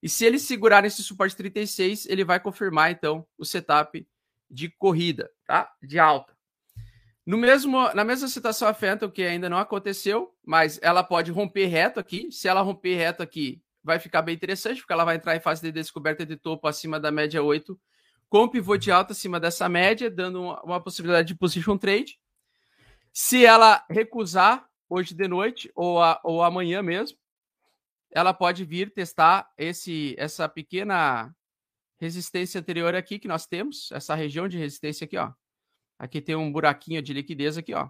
E se ele segurar nesse suporte 36, ele vai confirmar, então, o setup de corrida, tá? De alta. No mesmo, na mesma situação a Phantom, que ainda não aconteceu, mas ela pode romper reto aqui. Se ela romper reto aqui, vai ficar bem interessante, porque ela vai entrar em fase de descoberta de topo acima da média 8, com pivô de alta acima dessa média, dando uma, uma possibilidade de position trade. Se ela recusar hoje de noite ou, a, ou amanhã mesmo, ela pode vir testar esse, essa pequena resistência anterior aqui que nós temos, essa região de resistência aqui, ó. Aqui tem um buraquinho de liquidez aqui, ó.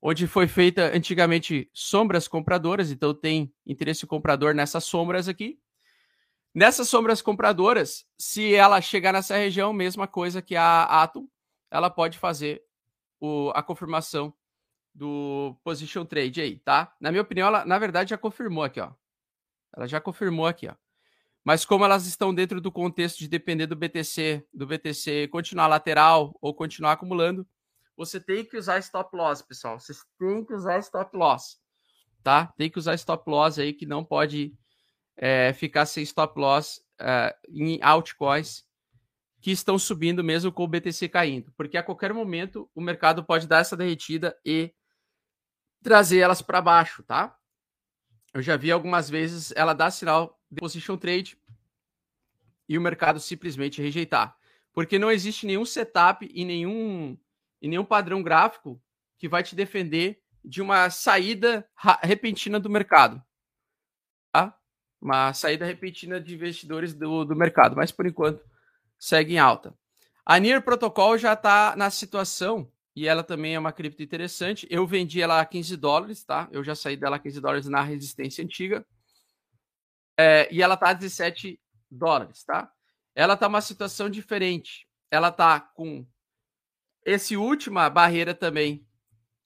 Onde foi feita antigamente sombras compradoras, então tem interesse comprador nessas sombras aqui. Nessas sombras compradoras, se ela chegar nessa região, mesma coisa que a Atom, ela pode fazer o, a confirmação do position trade aí, tá? Na minha opinião, ela na verdade já confirmou aqui, ó. Ela já confirmou aqui, ó. Mas como elas estão dentro do contexto de depender do BTC, do BTC continuar lateral ou continuar acumulando, você tem que usar stop loss, pessoal. Vocês têm que usar stop loss, tá? Tem que usar stop loss aí que não pode é, ficar sem stop loss é, em altcoins que estão subindo mesmo com o BTC caindo, porque a qualquer momento o mercado pode dar essa derretida e trazer elas para baixo, tá? Eu já vi algumas vezes ela dar sinal de position trade e o mercado simplesmente rejeitar. Porque não existe nenhum setup e nenhum, e nenhum padrão gráfico que vai te defender de uma saída repentina do mercado. Tá? Uma saída repentina de investidores do, do mercado. Mas por enquanto segue em alta. A Near Protocol já está na situação, e ela também é uma cripto interessante. Eu vendi ela a 15 dólares, tá? Eu já saí dela a 15 dólares na resistência antiga. É, e ela está a 17 dólares, tá? Ela está uma situação diferente. Ela está com esse última barreira também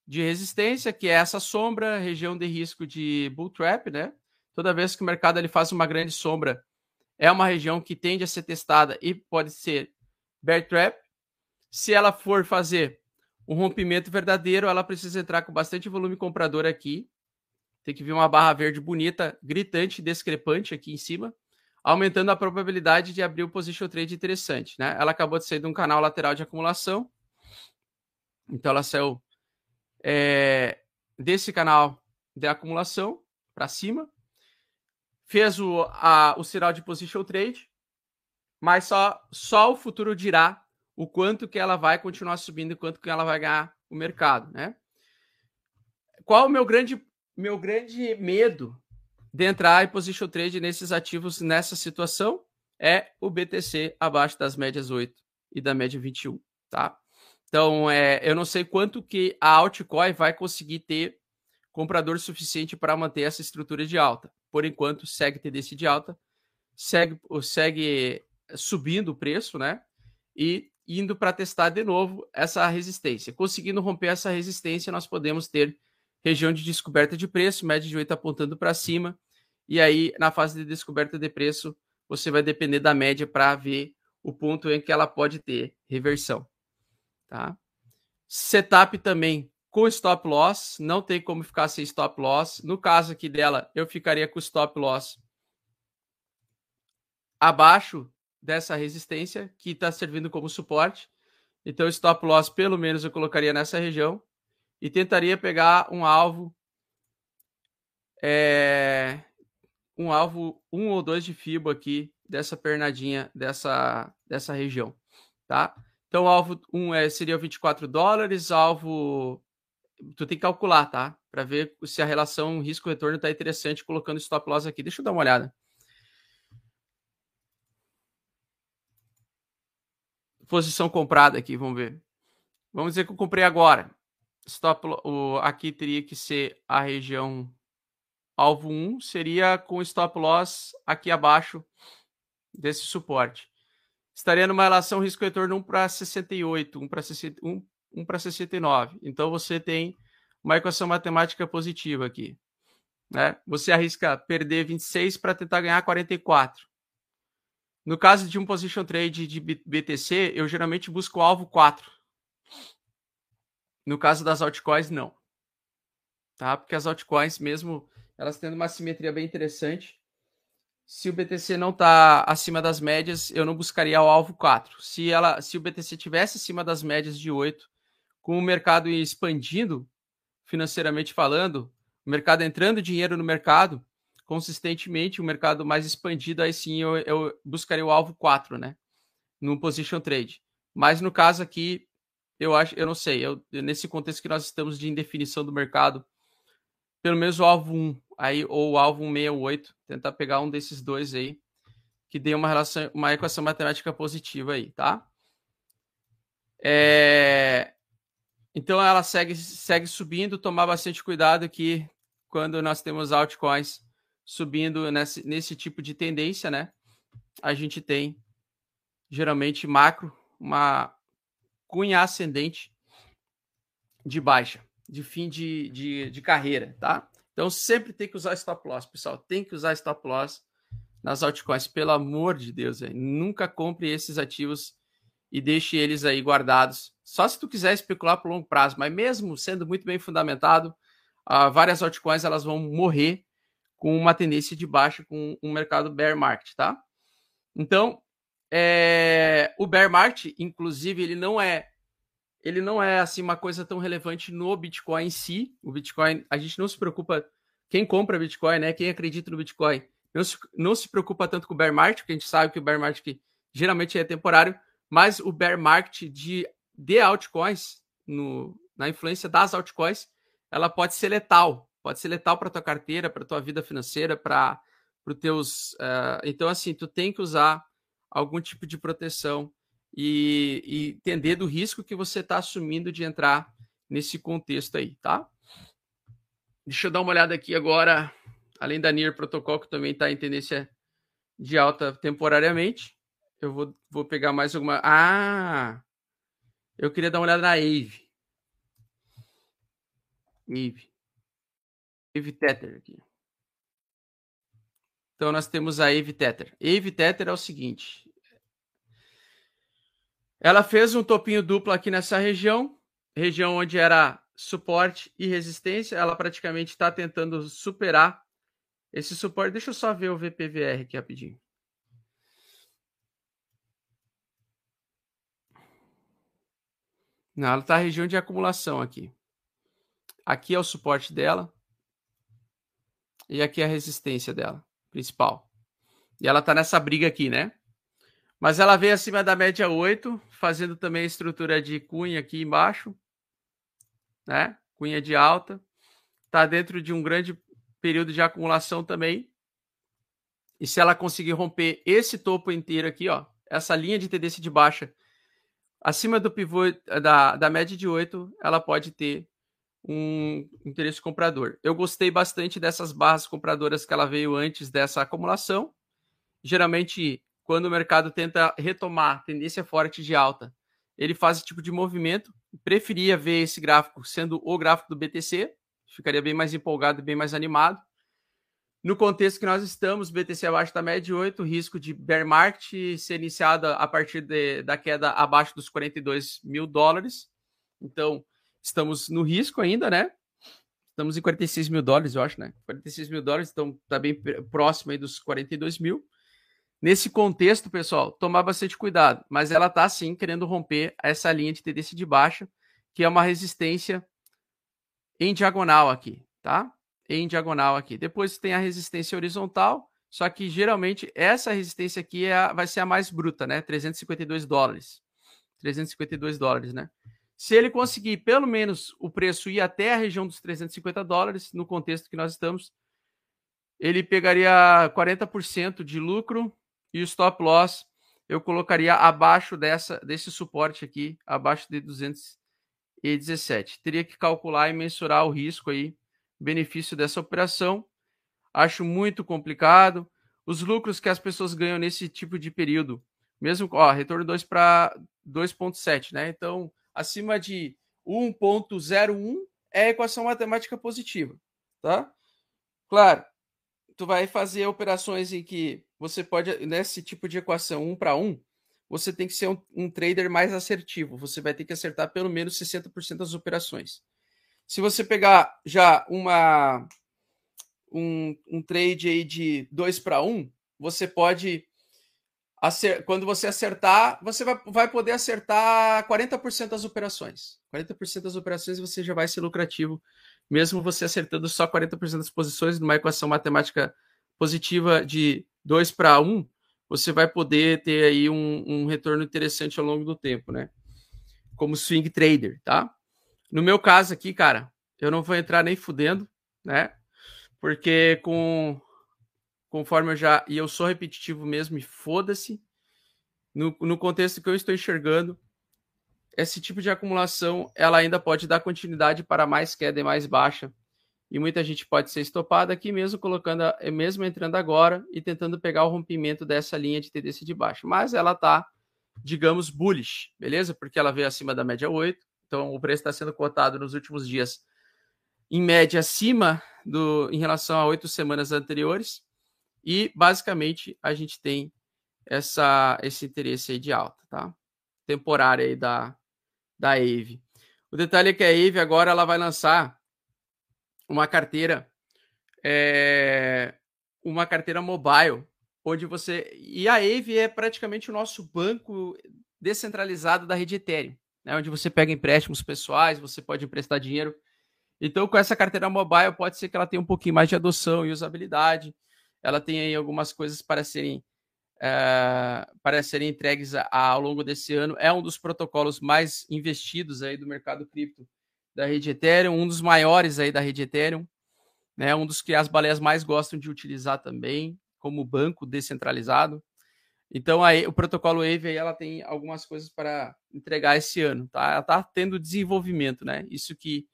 de resistência, que é essa sombra, região de risco de bull trap, né? Toda vez que o mercado ele faz uma grande sombra, é uma região que tende a ser testada e pode ser bear trap. Se ela for fazer um rompimento verdadeiro, ela precisa entrar com bastante volume comprador aqui. Tem que vir uma barra verde bonita, gritante, discrepante aqui em cima, aumentando a probabilidade de abrir o position trade interessante, né? Ela acabou de sair de um canal lateral de acumulação. Então ela saiu é, desse canal de acumulação para cima, fez o, a, o sinal de position trade, mas só, só o futuro dirá o quanto que ela vai continuar subindo e quanto que ela vai ganhar o mercado, né? Qual o meu grande, meu grande medo de entrar em position trade nesses ativos nessa situação? É o BTC abaixo das médias 8 e da média 21, tá? Então, é, eu não sei quanto que a altcoin vai conseguir ter comprador suficiente para manter essa estrutura de alta. Por enquanto, segue tendência de alta, segue, segue subindo o preço, né? E indo para testar de novo essa resistência. Conseguindo romper essa resistência, nós podemos ter região de descoberta de preço, média de 8 apontando para cima. E aí, na fase de descoberta de preço, você vai depender da média para ver o ponto em que ela pode ter reversão. Tá? Setup também com stop loss, não tem como ficar sem stop loss. No caso aqui dela, eu ficaria com stop loss abaixo dessa resistência que está servindo como suporte. Então, stop loss, pelo menos, eu colocaria nessa região e tentaria pegar um alvo, é, um alvo um ou dois de FIBO aqui dessa pernadinha dessa, dessa região, tá? Então, alvo 1 um é, seria 24 dólares, alvo. Tu tem que calcular, tá? Para ver se a relação risco-retorno está interessante colocando stop loss aqui. Deixa eu dar uma olhada. Posição comprada aqui, vamos ver. Vamos dizer que eu comprei agora. Stop, o, aqui teria que ser a região alvo 1, seria com stop loss aqui abaixo desse suporte estaria numa relação risco-retorno 1 para 68, 1 para 1, 1 para 69. Então você tem uma equação matemática positiva aqui. Né? Você arrisca perder 26 para tentar ganhar 44. No caso de um position trade de BTC, eu geralmente busco o alvo 4. No caso das altcoins, não. Tá? Porque as altcoins, mesmo elas tendo uma simetria bem interessante, se o BTC não está acima das médias, eu não buscaria o alvo 4. Se, ela, se o BTC tivesse acima das médias de 8, com o mercado expandindo, financeiramente falando, o mercado entrando dinheiro no mercado, consistentemente, o mercado mais expandido, aí sim eu, eu buscaria o alvo 4, né? No position trade. Mas no caso aqui, eu acho, eu não sei, eu, nesse contexto que nós estamos de indefinição do mercado, pelo menos o alvo 1 aí, ou o alvo 168, tentar pegar um desses dois aí, que dê uma relação, uma equação matemática positiva aí, tá? É... Então ela segue, segue subindo, tomar bastante cuidado que quando nós temos altcoins subindo nesse, nesse tipo de tendência, né? A gente tem geralmente macro, uma cunha ascendente de baixa, de fim de, de, de carreira, tá? Então sempre tem que usar stop loss, pessoal. Tem que usar stop loss nas altcoins, pelo amor de Deus, nunca compre esses ativos e deixe eles aí guardados. Só se tu quiser especular por longo prazo, mas mesmo sendo muito bem fundamentado, uh, várias altcoins elas vão morrer com uma tendência de baixa com um mercado bear market, tá? Então, é, o bear market, inclusive, ele não é ele não é assim uma coisa tão relevante no Bitcoin em si. O Bitcoin, a gente não se preocupa. Quem compra Bitcoin, né? Quem acredita no Bitcoin, não se, não se preocupa tanto com o bear market, porque a gente sabe que o bear market geralmente é temporário, mas o bear market de, de altcoins, no, na influência das altcoins, ela pode ser letal. Pode ser letal para tua carteira, para tua vida financeira, para os teus. Uh, então, assim, tu tem que usar algum tipo de proteção e, e entender do risco que você está assumindo de entrar nesse contexto aí, tá? Deixa eu dar uma olhada aqui agora, além da NIR Protocol, que também está em tendência de alta temporariamente. Eu vou, vou pegar mais alguma. Ah! Eu queria dar uma olhada na AVE. AVE. AVE Tether aqui. Então nós temos a AVE Tether. AVE Tether é o seguinte. Ela fez um topinho duplo aqui nessa região, região onde era suporte e resistência. Ela praticamente está tentando superar esse suporte. Deixa eu só ver o VPVR aqui rapidinho. Não, ela está na região de acumulação aqui. Aqui é o suporte dela. E aqui é a resistência dela, principal. E ela está nessa briga aqui, né? Mas ela veio acima da média 8, fazendo também a estrutura de cunha aqui embaixo, né? Cunha de alta. Está dentro de um grande período de acumulação também. E se ela conseguir romper esse topo inteiro aqui, ó, essa linha de tendência de baixa acima do pivô eh, da, da média de 8, ela pode ter um interesse comprador. Eu gostei bastante dessas barras compradoras que ela veio antes dessa acumulação. Geralmente, quando o mercado tenta retomar tendência forte de alta, ele faz esse tipo de movimento. Preferia ver esse gráfico sendo o gráfico do BTC, ficaria bem mais empolgado e bem mais animado. No contexto que nós estamos, BTC abaixo da média de 8, risco de bear market ser iniciada a partir de, da queda abaixo dos 42 mil dólares. Então, estamos no risco ainda, né? Estamos em 46 mil dólares, eu acho, né? 46 mil dólares, então está bem próximo aí dos 42 mil. Nesse contexto, pessoal, tomar bastante cuidado, mas ela está sim querendo romper essa linha de tendência de baixa, que é uma resistência em diagonal aqui, tá? em diagonal aqui. Depois tem a resistência horizontal, só que geralmente essa resistência aqui é a, vai ser a mais bruta, né? 352 dólares. 352 dólares, né? Se ele conseguir pelo menos o preço ir até a região dos 350 dólares, no contexto que nós estamos, ele pegaria 40% de lucro e o stop loss eu colocaria abaixo dessa desse suporte aqui, abaixo de 217. Teria que calcular e mensurar o risco aí benefício dessa operação. Acho muito complicado. Os lucros que as pessoas ganham nesse tipo de período, mesmo, ó, retorno 2 para 2,7, né? Então, acima de 1,01 é equação matemática positiva, tá? Claro, tu vai fazer operações em que você pode, nesse tipo de equação 1 para 1, você tem que ser um, um, trader mais assertivo. Você vai ter que acertar pelo menos 60% das operações. Se você pegar já uma um, um trade aí de 2 para 1, você pode quando você acertar, você vai, vai poder acertar 40% das operações. 40% das operações você já vai ser lucrativo, mesmo você acertando só 40% das posições numa equação matemática positiva de 2 para 1, você vai poder ter aí um, um retorno interessante ao longo do tempo, né? Como swing trader, tá? No meu caso aqui, cara, eu não vou entrar nem fudendo, né? Porque com conforme eu já e eu sou repetitivo mesmo e foda-se no, no contexto que eu estou enxergando, esse tipo de acumulação ela ainda pode dar continuidade para mais queda e mais baixa. E muita gente pode ser estopada aqui mesmo colocando, mesmo entrando agora e tentando pegar o rompimento dessa linha de tendência de baixa. Mas ela tá, digamos, bullish, beleza? Porque ela veio acima da média 8, então, o preço está sendo cotado nos últimos dias, em média, acima do em relação a oito semanas anteriores. E, basicamente, a gente tem essa, esse interesse aí de alta, tá? Temporária aí da, da AVE. O detalhe é que a AVE agora ela vai lançar uma carteira, é, uma carteira mobile, onde você. E a AVE é praticamente o nosso banco descentralizado da rede Ethereum né, onde você pega empréstimos pessoais, você pode emprestar dinheiro. Então, com essa carteira mobile, pode ser que ela tenha um pouquinho mais de adoção e usabilidade. Ela tem aí algumas coisas para serem, é, para serem entregues a, a, ao longo desse ano. É um dos protocolos mais investidos aí do mercado cripto da rede Ethereum, um dos maiores aí da rede Ethereum, né, um dos que as baleias mais gostam de utilizar também, como banco descentralizado. Então aí o protocolo Wave aí ela tem algumas coisas para entregar esse ano, tá? Ela está tendo desenvolvimento, né? Isso que,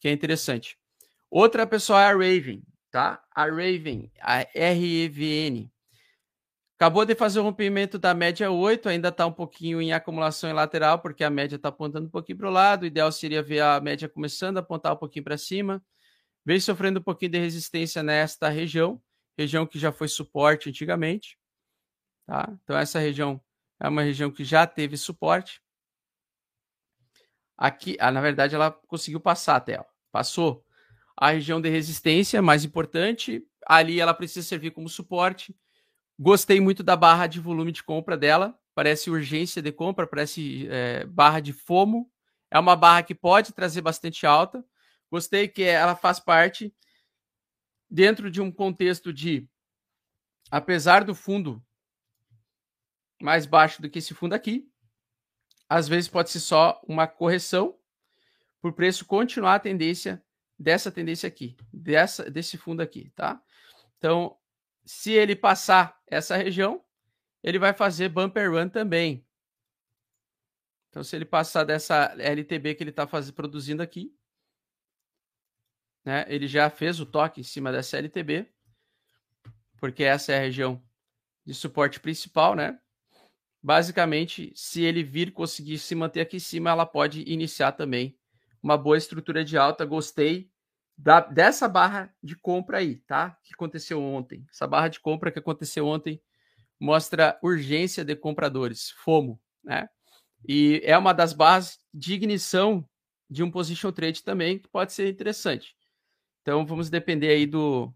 que é interessante. Outra pessoa é a Raven, tá? A Raven, a REVN. Acabou de fazer o rompimento da média 8, ainda está um pouquinho em acumulação em lateral, porque a média está apontando um pouquinho para o lado. O ideal seria ver a média começando a apontar um pouquinho para cima. Vem sofrendo um pouquinho de resistência nesta região, região que já foi suporte antigamente. Tá? Então, essa região é uma região que já teve suporte. Aqui, ah, na verdade, ela conseguiu passar até, ó. passou a região de resistência, mais importante. Ali ela precisa servir como suporte Gostei muito da barra de volume de compra dela. Parece urgência de compra, parece é, barra de FOMO. É uma barra que pode trazer bastante alta. Gostei que ela faz parte dentro de um contexto de, apesar do fundo mais baixo do que esse fundo aqui, às vezes pode ser só uma correção por preço continuar a tendência dessa tendência aqui, dessa desse fundo aqui, tá? Então, se ele passar essa região, ele vai fazer bumper run também. Então, se ele passar dessa LTB que ele está produzindo aqui, né, ele já fez o toque em cima dessa LTB, porque essa é a região de suporte principal, né? Basicamente, se ele vir conseguir se manter aqui em cima, ela pode iniciar também uma boa estrutura de alta. Gostei da, dessa barra de compra aí, tá? Que aconteceu ontem. Essa barra de compra que aconteceu ontem mostra urgência de compradores, FOMO, né? E é uma das barras de ignição de um position trade também, que pode ser interessante. Então vamos depender aí do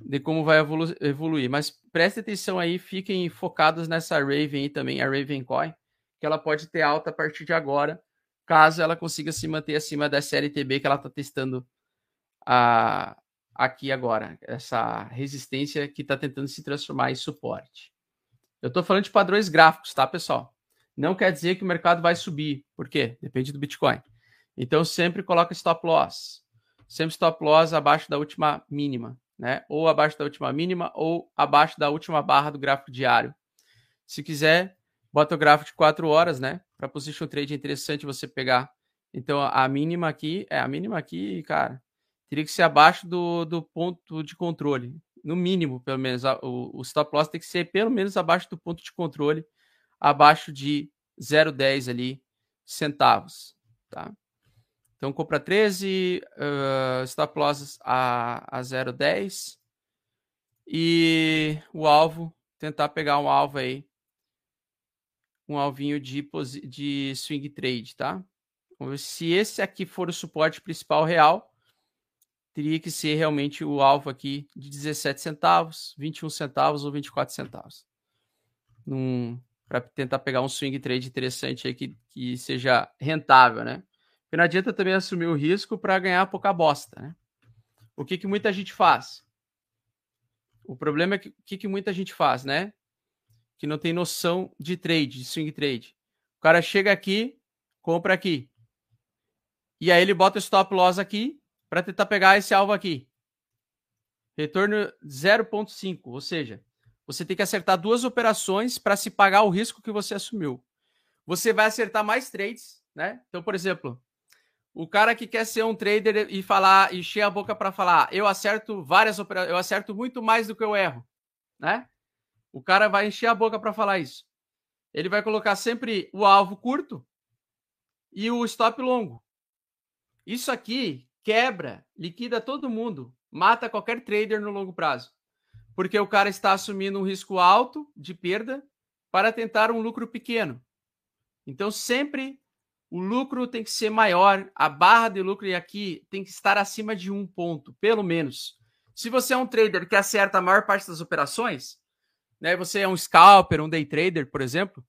de como vai evolu evoluir. Mas preste atenção aí, fiquem focados nessa Raven aí também, a Raven Coin, que ela pode ter alta a partir de agora caso ela consiga se manter acima da série TB que ela está testando a, aqui agora, essa resistência que está tentando se transformar em suporte. Eu estou falando de padrões gráficos, tá, pessoal? Não quer dizer que o mercado vai subir. Por quê? Depende do Bitcoin. Então, sempre coloca stop loss. Sempre stop loss abaixo da última mínima, né? Ou abaixo da última mínima, ou abaixo da última barra do gráfico diário. Se quiser, bota o gráfico de 4 horas, né? Para position trade é interessante você pegar. Então a mínima aqui, é a mínima aqui, cara, teria que ser abaixo do, do ponto de controle. No mínimo, pelo menos. O, o stop loss tem que ser pelo menos abaixo do ponto de controle, abaixo de 0,10 ali centavos, tá? Então compra 13, uh, stop loss a, a 0,10 e o alvo, tentar pegar um alvo aí um alvinho de, de swing trade, tá? Se esse aqui for o suporte principal real, teria que ser realmente o alvo aqui de 17 centavos, 21 centavos ou 24 centavos. Para tentar pegar um swing trade interessante aí que, que seja rentável, né? Porque não adianta também assumir o risco para ganhar pouca bosta, né? O que, que muita gente faz? O problema é que o que, que muita gente faz, né? Que não tem noção de trade, de swing trade. O cara chega aqui, compra aqui. E aí ele bota o stop loss aqui para tentar pegar esse alvo aqui. Retorno 0.5, ou seja, você tem que acertar duas operações para se pagar o risco que você assumiu. Você vai acertar mais trades, né? Então, por exemplo, o cara que quer ser um trader e falar, encher a boca para falar, eu acerto várias operações, eu acerto muito mais do que eu erro, né? O cara vai encher a boca para falar isso. Ele vai colocar sempre o alvo curto e o stop longo. Isso aqui quebra, liquida todo mundo, mata qualquer trader no longo prazo. Porque o cara está assumindo um risco alto de perda para tentar um lucro pequeno. Então, sempre o lucro tem que ser maior, a barra de lucro aqui tem que estar acima de um ponto, pelo menos. Se você é um trader que acerta a maior parte das operações, né, você é um scalper, um day trader, por exemplo,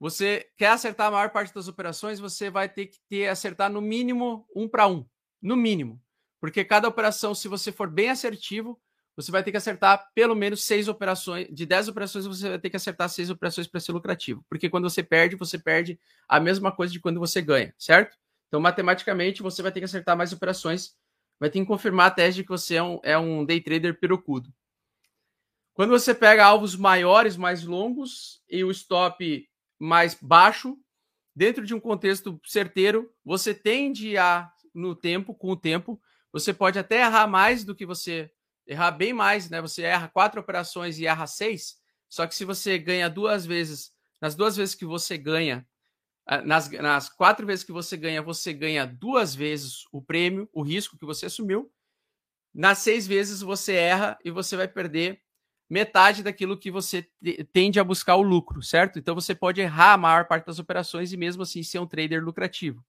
você quer acertar a maior parte das operações, você vai ter que ter acertar no mínimo um para um, no mínimo, porque cada operação, se você for bem assertivo, você vai ter que acertar pelo menos seis operações, de dez operações você vai ter que acertar seis operações para ser lucrativo, porque quando você perde, você perde a mesma coisa de quando você ganha, certo? Então, matematicamente, você vai ter que acertar mais operações, vai ter que confirmar a tese de que você é um, é um day trader pirocudo. Quando você pega alvos maiores, mais longos e o stop mais baixo, dentro de um contexto certeiro, você tende a, no tempo, com o tempo, você pode até errar mais do que você errar bem mais, né? Você erra quatro operações e erra seis. Só que se você ganha duas vezes, nas duas vezes que você ganha, ah, nas, nas quatro vezes que você ganha, você ganha duas vezes o prêmio, o risco que você assumiu. Nas seis vezes você erra e você vai perder metade daquilo que você tende a buscar o lucro, certo? Então você pode errar a maior parte das operações e mesmo assim ser um trader lucrativo,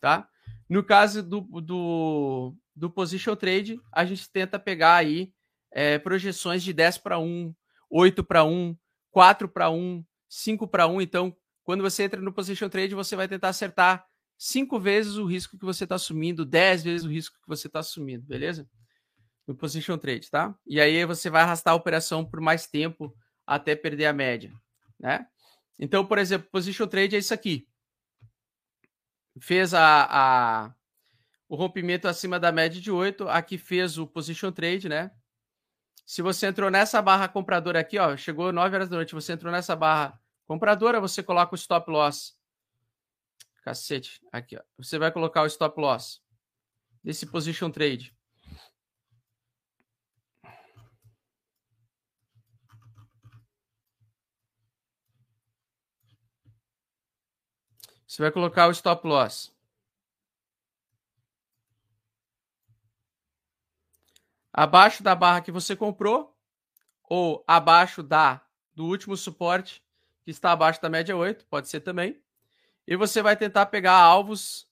tá? No caso do, do, do position trade, a gente tenta pegar aí é, projeções de 10 para 1, 8 para 1, 4 para 1, 5 para 1. Então, quando você entra no position trade, você vai tentar acertar 5 vezes o risco que você está assumindo, 10 vezes o risco que você está assumindo, beleza? No position trade, tá? E aí você vai arrastar a operação por mais tempo até perder a média, né? Então, por exemplo, position trade é isso aqui. Fez a, a o rompimento acima da média de 8, aqui fez o position trade, né? Se você entrou nessa barra compradora aqui, ó, chegou 9 horas da noite, você entrou nessa barra compradora, você coloca o stop loss. Cacete, aqui, ó. Você vai colocar o stop loss desse position trade. Você vai colocar o stop loss. Abaixo da barra que você comprou ou abaixo da do último suporte que está abaixo da média 8, pode ser também. E você vai tentar pegar alvos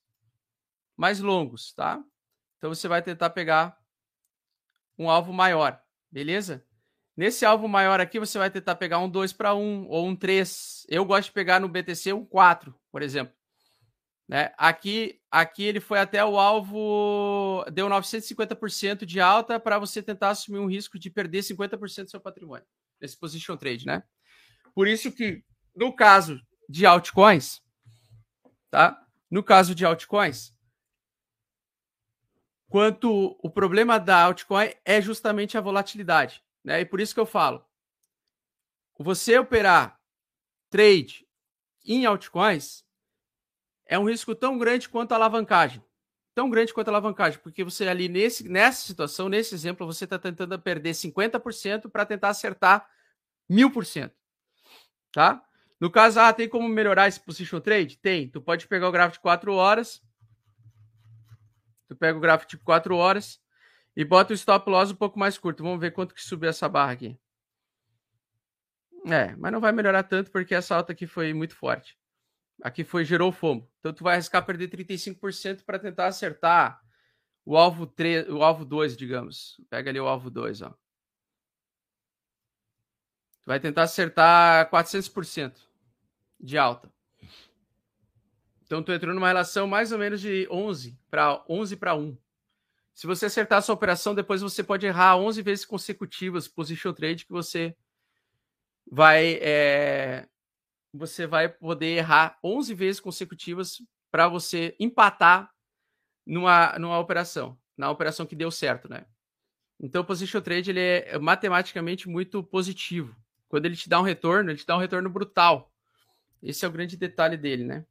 mais longos, tá? Então você vai tentar pegar um alvo maior, beleza? Nesse alvo maior aqui, você vai tentar pegar um 2 para 1 ou um 3. Eu gosto de pegar no BTC um 4, por exemplo. Né? Aqui, aqui ele foi até o alvo, deu 950% de alta para você tentar assumir um risco de perder 50% do seu patrimônio nesse position trade, né? Por isso que no caso de altcoins, tá? No caso de altcoins, quanto o problema da altcoin é justamente a volatilidade. Né? E por isso que eu falo: você operar trade em altcoins é um risco tão grande quanto a alavancagem. Tão grande quanto a alavancagem, porque você ali nesse, nessa situação, nesse exemplo, você está tentando perder 50% para tentar acertar 1000%. Tá? No caso, ah, tem como melhorar esse position trade? Tem. Tu pode pegar o gráfico de 4 horas. Tu pega o gráfico de 4 horas e bota o stop loss um pouco mais curto. Vamos ver quanto que subiu essa barra aqui. É, mas não vai melhorar tanto porque essa alta aqui foi muito forte. Aqui foi gerou fomo. Então tu vai arriscar perder 35% para tentar acertar o alvo 3, o alvo 2, digamos. Pega ali o alvo 2, ó. Tu vai tentar acertar 400% de alta. Então tu entrou numa relação mais ou menos de 11 para 11 para 1. Se você acertar a sua operação, depois você pode errar 11 vezes consecutivas position trade que você vai é, você vai poder errar 11 vezes consecutivas para você empatar numa, numa operação, na operação que deu certo, né? Então, o position trade ele é matematicamente muito positivo. Quando ele te dá um retorno, ele te dá um retorno brutal. Esse é o grande detalhe dele, né?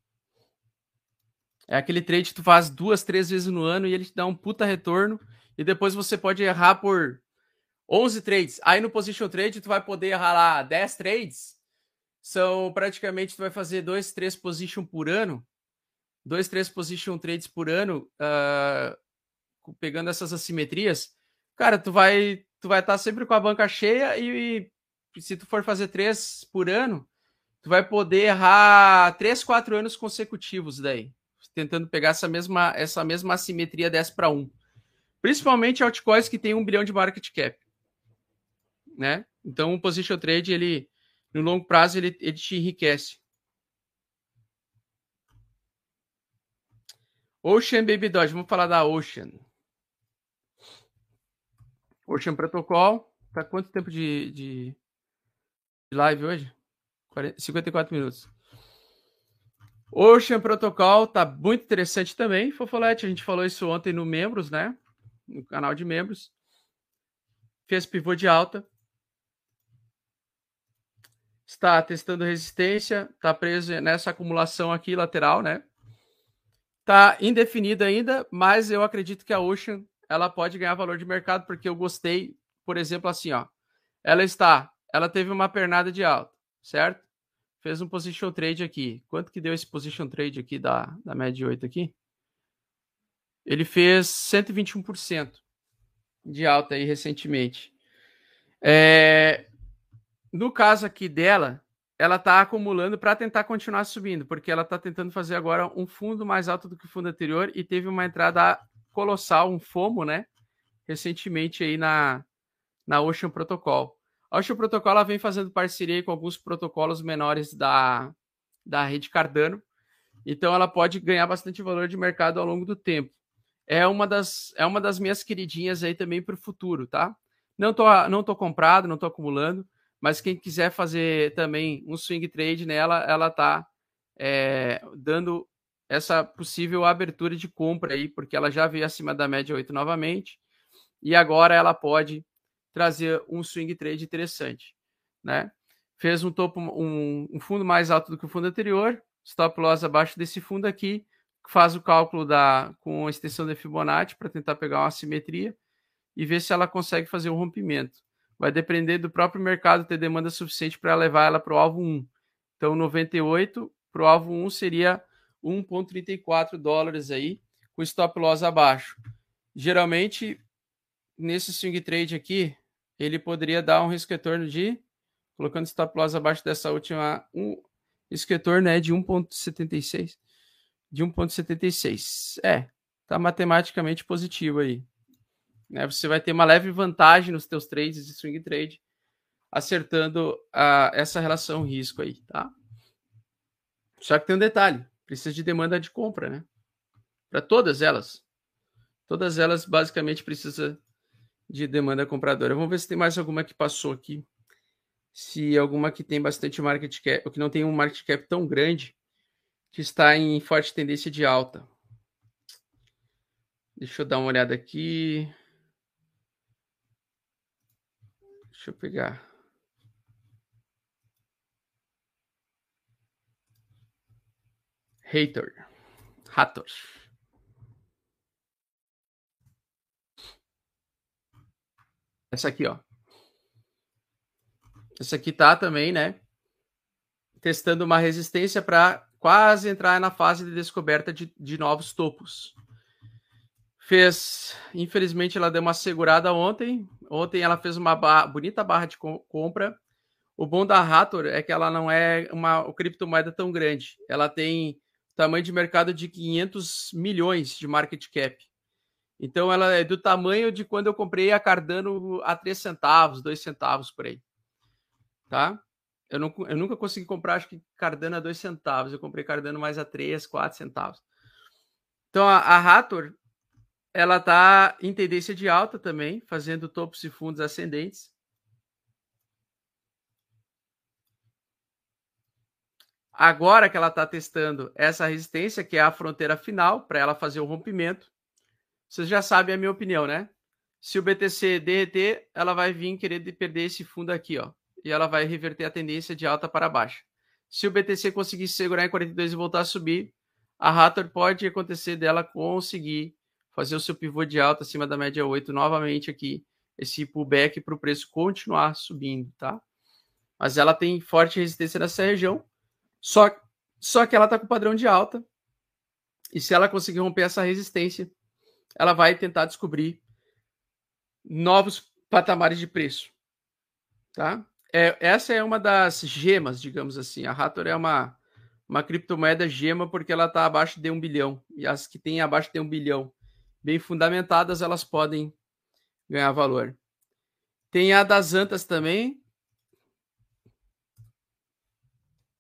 É aquele trade que tu faz duas, três vezes no ano e ele te dá um puta retorno e depois você pode errar por 11 trades. Aí no position trade tu vai poder errar lá 10 trades. São praticamente tu vai fazer dois, três position por ano. Dois, três position trades por ano, uh, pegando essas assimetrias. Cara, tu vai tu vai estar tá sempre com a banca cheia e, e se tu for fazer três por ano, tu vai poder errar três, quatro anos consecutivos daí tentando pegar essa mesma, essa mesma assimetria 10 para 1. Principalmente altcoins que tem um bilhão de market cap. Né? Então, o position trade, ele, no longo prazo, ele, ele te enriquece. Ocean Baby Dodge, vamos falar da Ocean. Ocean Protocol, tá quanto tempo de, de, de live hoje? 40, 54 minutos. Ocean Protocol tá muito interessante também, Fofolete. A gente falou isso ontem no membros, né? No canal de membros. Fez pivô de alta. está testando resistência, está preso nessa acumulação aqui lateral, né? Está indefinido ainda, mas eu acredito que a Ocean ela pode ganhar valor de mercado porque eu gostei, por exemplo, assim, ó. Ela está, ela teve uma pernada de alta, certo? Fez um position trade aqui. Quanto que deu esse position trade aqui da, da média 8 aqui? Ele fez 121% de alta aí recentemente. É, no caso aqui dela, ela está acumulando para tentar continuar subindo, porque ela está tentando fazer agora um fundo mais alto do que o fundo anterior e teve uma entrada colossal, um FOMO, né? Recentemente aí na, na Ocean Protocol. A Ocean Protocol ela vem fazendo parceria com alguns protocolos menores da, da rede Cardano, então ela pode ganhar bastante valor de mercado ao longo do tempo. É uma das, é uma das minhas queridinhas aí também para o futuro, tá? Não tô, não tô comprado, não tô acumulando, mas quem quiser fazer também um swing trade nela, ela tá é, dando essa possível abertura de compra aí, porque ela já veio acima da média 8 novamente, e agora ela pode trazer um swing trade interessante, né? Fez um topo, um, um fundo mais alto do que o fundo anterior, stop loss abaixo desse fundo aqui, faz o cálculo da com a extensão de Fibonacci para tentar pegar uma simetria e ver se ela consegue fazer um rompimento. Vai depender do próprio mercado ter demanda suficiente para levar ela para o alvo 1. Então, 98 para o alvo 1 seria 1,34 dólares aí, com stop loss abaixo. Geralmente, nesse swing trade aqui, ele poderia dar um risco retorno de, colocando stop loss abaixo dessa última, um risco retorno é de 1,76 de 1,76. É, tá matematicamente positivo aí. Né? Você vai ter uma leve vantagem nos teus trades de swing trade, acertando a, essa relação risco aí, tá? Só que tem um detalhe, precisa de demanda de compra, né? Para todas elas. Todas elas basicamente precisa de demanda compradora. Vamos ver se tem mais alguma que passou aqui. Se alguma que tem bastante market cap, ou que não tem um market cap tão grande, que está em forte tendência de alta. Deixa eu dar uma olhada aqui. Deixa eu pegar. Hater. Hator. Essa aqui, ó. Essa aqui tá também, né? Testando uma resistência para quase entrar na fase de descoberta de, de novos topos. Fez, infelizmente, ela deu uma segurada ontem. Ontem ela fez uma barra, bonita barra de compra. O bom da Rator é que ela não é uma criptomoeda tão grande. Ela tem tamanho de mercado de 500 milhões de market cap. Então ela é do tamanho de quando eu comprei a Cardano a 3 centavos, 2 centavos por aí. Tá? Eu, não, eu nunca consegui comprar, acho que Cardano a 2 centavos. Eu comprei Cardano mais a 3, 4 centavos. Então a, a Rator, ela está em tendência de alta também, fazendo topos e fundos ascendentes. Agora que ela está testando essa resistência, que é a fronteira final, para ela fazer o rompimento, vocês já sabem a minha opinião, né? Se o BTC derreter, ela vai vir querer perder esse fundo aqui, ó e ela vai reverter a tendência de alta para baixo. Se o BTC conseguir segurar em 42 e voltar a subir, a Raptor pode acontecer dela conseguir fazer o seu pivô de alta acima da média 8 novamente aqui, esse pullback para o preço continuar subindo, tá? Mas ela tem forte resistência nessa região, só, só que ela está com padrão de alta, e se ela conseguir romper essa resistência, ela vai tentar descobrir novos patamares de preço, tá? É, essa é uma das gemas, digamos assim. A Rator é uma, uma criptomoeda gema porque ela está abaixo de um bilhão. E as que têm abaixo de um bilhão, bem fundamentadas, elas podem ganhar valor. Tem a das Antas também.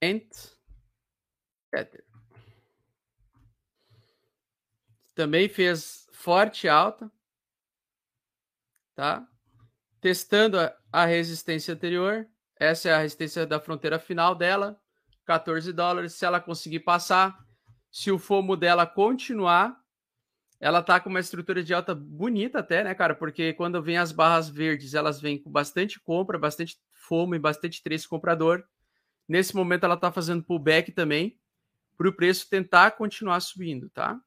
Ant. Também fez forte alta. Tá? Testando a, a resistência anterior. Essa é a resistência da fronteira final dela, 14 dólares. Se ela conseguir passar, se o FOMO dela continuar, ela tá com uma estrutura de alta bonita até, né, cara? Porque quando vem as barras verdes, elas vêm com bastante compra, bastante FOMO e bastante trace comprador. Nesse momento ela está fazendo pullback também para o preço tentar continuar subindo, tá?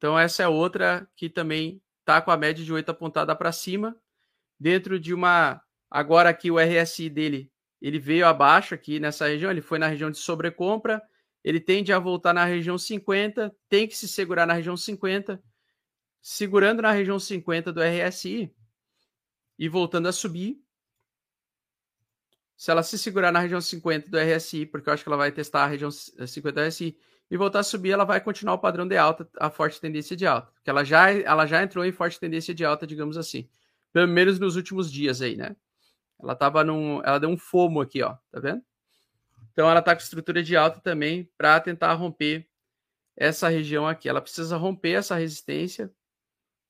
Então essa é outra que também está com a média de 8 apontada para cima, dentro de uma agora aqui o RSI dele, ele veio abaixo aqui nessa região, ele foi na região de sobrecompra, ele tende a voltar na região 50, tem que se segurar na região 50, segurando na região 50 do RSI e voltando a subir. Se ela se segurar na região 50 do RSI, porque eu acho que ela vai testar a região 50 do RSI e voltar a subir, ela vai continuar o padrão de alta, a forte tendência de alta, porque ela já ela já entrou em forte tendência de alta, digamos assim. Pelo menos nos últimos dias aí, né? Ela tava num, ela deu um fomo aqui, ó, tá vendo? Então ela está com estrutura de alta também para tentar romper essa região aqui. Ela precisa romper essa resistência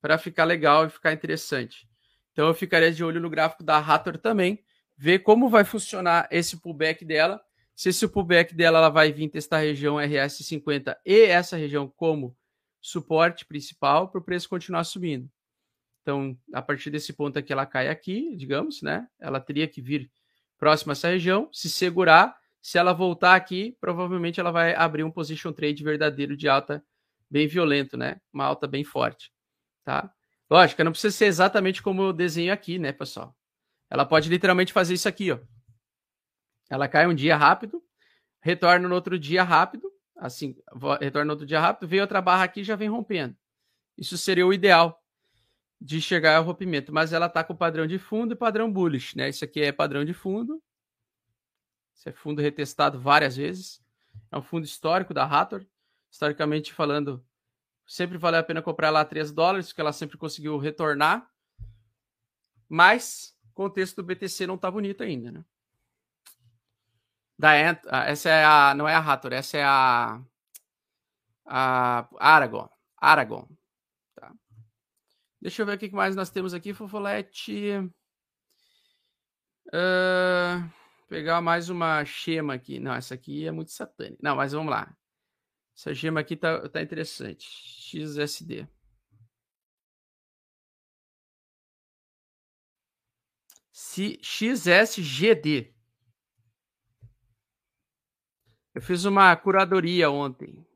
para ficar legal e ficar interessante. Então eu ficaria de olho no gráfico da Hathor também, ver como vai funcionar esse pullback dela. Se esse pullback dela ela vai vir testar a região RS50 e essa região como suporte principal para o preço continuar subindo. Então, a partir desse ponto aqui, ela cai aqui, digamos, né? Ela teria que vir próxima a essa região, se segurar se ela voltar aqui, provavelmente ela vai abrir um position trade verdadeiro de alta bem violento, né? Uma alta bem forte, tá? Lógico, não precisa ser exatamente como eu desenho aqui, né, pessoal? Ela pode literalmente fazer isso aqui, ó. Ela cai um dia rápido, retorna no outro dia rápido, assim, retorna no outro dia rápido, vem outra barra aqui e já vem rompendo. Isso seria o ideal de chegar ao rompimento, mas ela tá com padrão de fundo e padrão bullish, né? Isso aqui é padrão de fundo, esse é fundo retestado várias vezes. É um fundo histórico da Rator. Historicamente falando, sempre vale a pena comprar lá 3 dólares, porque ela sempre conseguiu retornar. Mas o contexto do BTC não está bonito ainda, né? Da Ent ah, essa é a não é a Rator, essa é a a Aragon, tá? Deixa eu ver o que mais nós temos aqui, Fofolete. Uh pegar mais uma gema aqui. Não, essa aqui é muito satânica. Não, mas vamos lá. Essa gema aqui tá, tá interessante. XSD. XSGD. Eu fiz uma curadoria ontem.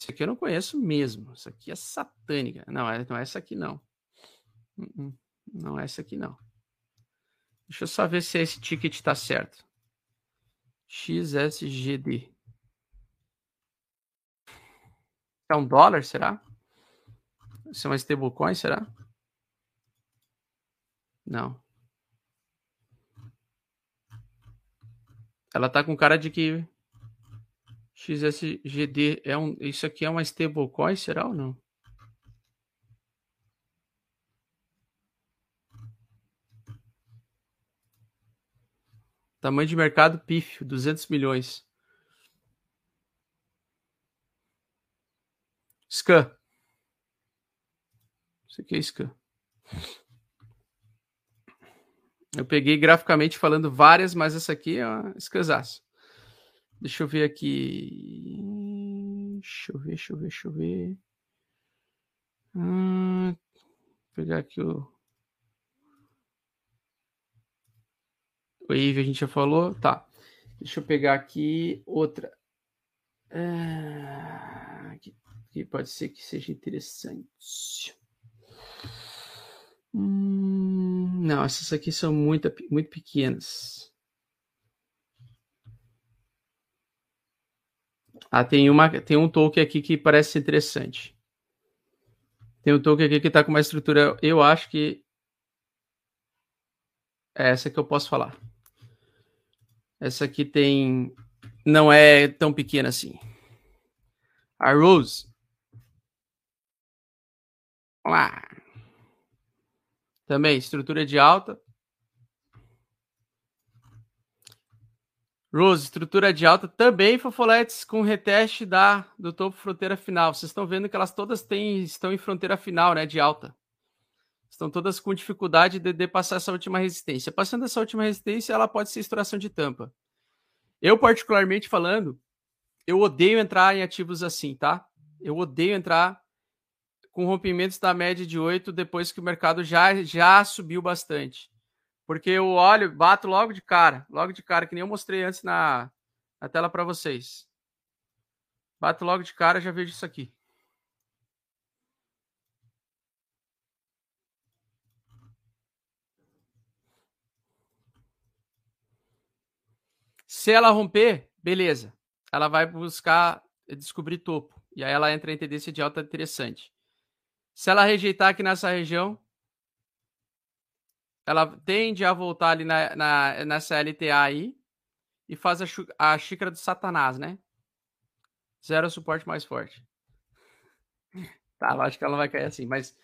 Isso aqui eu não conheço mesmo. Isso aqui é satânica. Não, é, não é essa aqui não. Hum. Não é essa aqui não. Deixa eu só ver se esse ticket está certo. XSGD. É um dólar, será? Isso é uma stablecoin, será? Não. Ela tá com cara de que XSGD é um. Isso aqui é uma stablecoin, será ou não? Tamanho de mercado pífio, 200 milhões. Scan. Isso aqui é scan. Eu peguei graficamente falando várias, mas essa aqui é uma escansaço. Deixa eu ver aqui. Deixa eu ver, deixa eu ver, deixa eu ver. Hum, vou pegar aqui o. Wave a gente já falou. Tá. Deixa eu pegar aqui outra. Ah, que, pode ser que seja interessante. Hum, não, essas aqui são muito, muito pequenas. Ah, tem, uma, tem um token aqui que parece interessante. Tem um token aqui que está com uma estrutura. Eu acho que é essa que eu posso falar. Essa aqui tem. Não é tão pequena assim. A Rose. Vamos lá. Também, estrutura de alta. Rose, estrutura de alta também, Fofoletes, com reteste da, do topo fronteira final. Vocês estão vendo que elas todas têm, estão em fronteira final, né, de alta. Estão todas com dificuldade de, de passar essa última resistência. Passando essa última resistência, ela pode ser estouração de tampa. Eu, particularmente falando, eu odeio entrar em ativos assim, tá? Eu odeio entrar com rompimentos da média de 8 depois que o mercado já, já subiu bastante. Porque eu olho, bato logo de cara, logo de cara, que nem eu mostrei antes na, na tela para vocês. Bato logo de cara, já vejo isso aqui. Se ela romper, beleza. Ela vai buscar descobrir topo. E aí ela entra em tendência de alta interessante. Se ela rejeitar aqui nessa região, ela tende a voltar ali na, na, nessa LTA aí e faz a, a xícara do satanás, né? Zero suporte mais forte. Tá, acho que ela vai cair assim, mas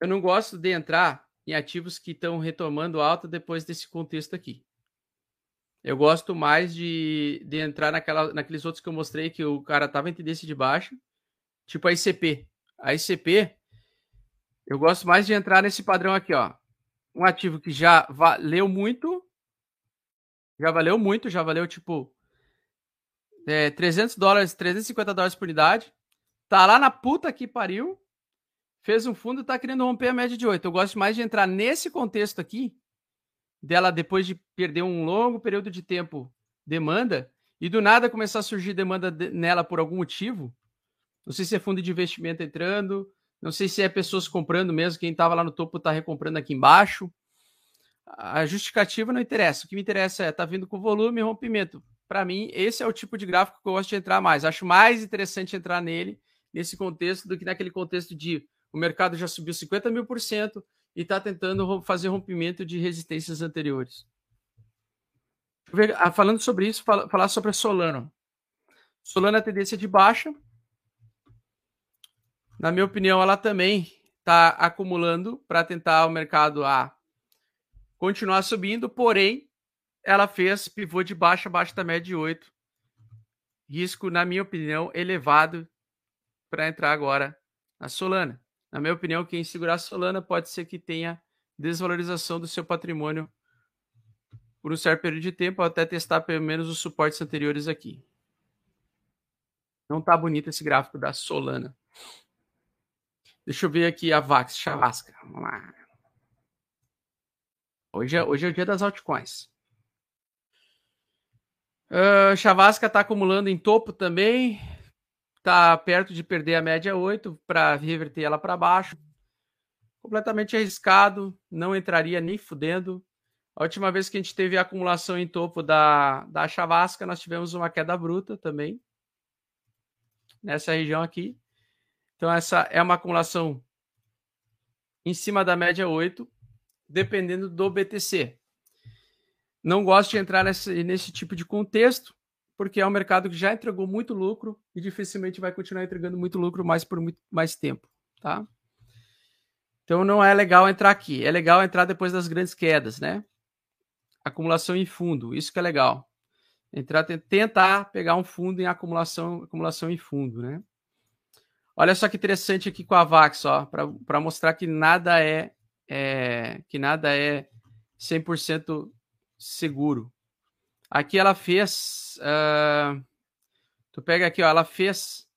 eu não gosto de entrar em ativos que estão retomando alta depois desse contexto aqui. Eu gosto mais de, de entrar naquela, naqueles outros que eu mostrei que o cara tava em tendência de baixa, tipo a ICP. A ICP, eu gosto mais de entrar nesse padrão aqui, ó. Um ativo que já valeu muito, já valeu muito, já valeu tipo é, 300 dólares, 350 dólares por unidade. Tá lá na puta que pariu. Fez um fundo e tá querendo romper a média de 8. Eu gosto mais de entrar nesse contexto aqui dela depois de perder um longo período de tempo demanda e do nada começar a surgir demanda de, nela por algum motivo. Não sei se é fundo de investimento entrando, não sei se é pessoas comprando mesmo, quem estava lá no topo está recomprando aqui embaixo. A justificativa não interessa. O que me interessa é tá vindo com volume e rompimento. Para mim, esse é o tipo de gráfico que eu gosto de entrar mais. Acho mais interessante entrar nele nesse contexto do que naquele contexto de o mercado já subiu 50 mil por cento, e está tentando fazer rompimento de resistências anteriores. Ah, falando sobre isso, falar sobre a Solano. Solano é tendência de baixa. Na minha opinião, ela também está acumulando para tentar o mercado a continuar subindo, porém, ela fez pivô de baixa abaixo da média de 8. Risco, na minha opinião, elevado para entrar agora na Solana. Na minha opinião, quem segurar a Solana pode ser que tenha desvalorização do seu patrimônio por um certo período de tempo, até testar pelo menos os suportes anteriores aqui. Não tá bonito esse gráfico da Solana. Deixa eu ver aqui a Vax, Chavasca. Vamos lá. Hoje é, hoje é o dia das altcoins. Uh, Chavasca está acumulando em topo também está perto de perder a média 8 para reverter ela para baixo. Completamente arriscado, não entraria nem fudendo. A última vez que a gente teve a acumulação em topo da, da chavasca, nós tivemos uma queda bruta também. Nessa região aqui. Então, essa é uma acumulação em cima da média 8, dependendo do BTC. Não gosto de entrar nesse, nesse tipo de contexto, porque é um mercado que já entregou muito lucro e dificilmente vai continuar entregando muito lucro mais por muito mais tempo, tá? Então não é legal entrar aqui. É legal entrar depois das grandes quedas, né? Acumulação em fundo, isso que é legal. Entrar, tentar pegar um fundo em acumulação, acumulação em fundo, né? Olha só que interessante aqui com a Vax, ó, para mostrar que nada é, é que nada é 100% seguro. Aqui ela fez. Uh, tu pega aqui, ó, ela fez.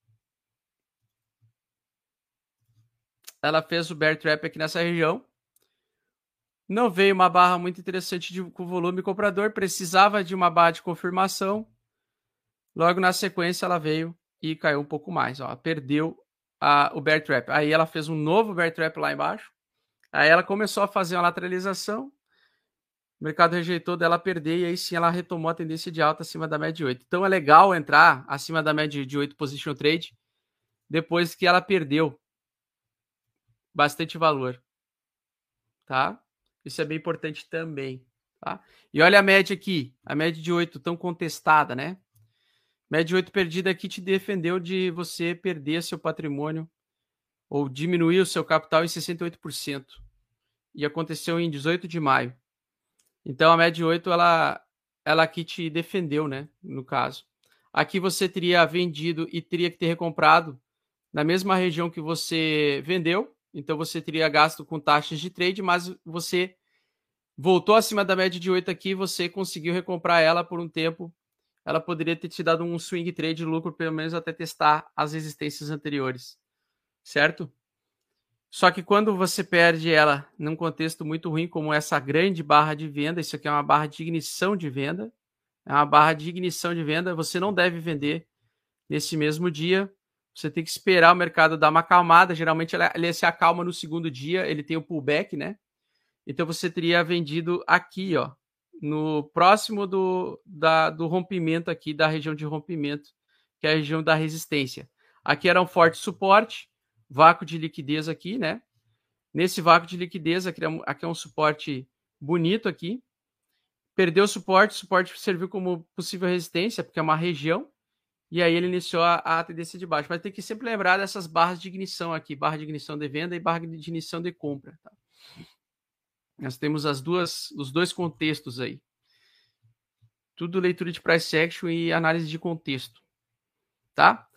Ela fez o bear trap aqui nessa região. Não veio uma barra muito interessante de, com volume comprador, precisava de uma barra de confirmação. Logo na sequência ela veio e caiu um pouco mais, ó, perdeu a, o bear trap. Aí ela fez um novo bear trap lá embaixo. Aí ela começou a fazer uma lateralização, o mercado rejeitou dela perder e aí sim ela retomou a tendência de alta acima da média de 8. Então é legal entrar acima da média de 8 position trade depois que ela perdeu bastante valor. Tá? Isso é bem importante também, tá? E olha a média aqui, a média de 8 tão contestada, né? Média de 8 perdida aqui te defendeu de você perder seu patrimônio ou diminuir o seu capital em 68%. E aconteceu em 18 de maio. Então a média 8 ela ela aqui te defendeu, né, no caso. Aqui você teria vendido e teria que ter recomprado na mesma região que você vendeu, então você teria gasto com taxas de trade, mas você voltou acima da média de 8 aqui, você conseguiu recomprar ela por um tempo. Ela poderia ter te dado um swing trade de lucro, pelo menos até testar as resistências anteriores. Certo? Só que quando você perde ela num contexto muito ruim, como essa grande barra de venda, isso aqui é uma barra de ignição de venda, é uma barra de ignição de venda, você não deve vender nesse mesmo dia. Você tem que esperar o mercado dar uma acalmada. Geralmente ele se acalma no segundo dia, ele tem o pullback, né? Então você teria vendido aqui, ó, no próximo do, da, do rompimento aqui, da região de rompimento, que é a região da resistência. Aqui era um forte suporte, vácuo de liquidez aqui, né? Nesse vácuo de liquidez, aqui é um, aqui é um suporte bonito aqui. Perdeu o suporte, o suporte serviu como possível resistência, porque é uma região. E aí ele iniciou a, a tendência de baixo. Mas tem que sempre lembrar dessas barras de ignição aqui, barra de ignição de venda e barra de ignição de compra. Tá? Nós temos as duas, os dois contextos aí. Tudo leitura de price action e análise de contexto. Tá?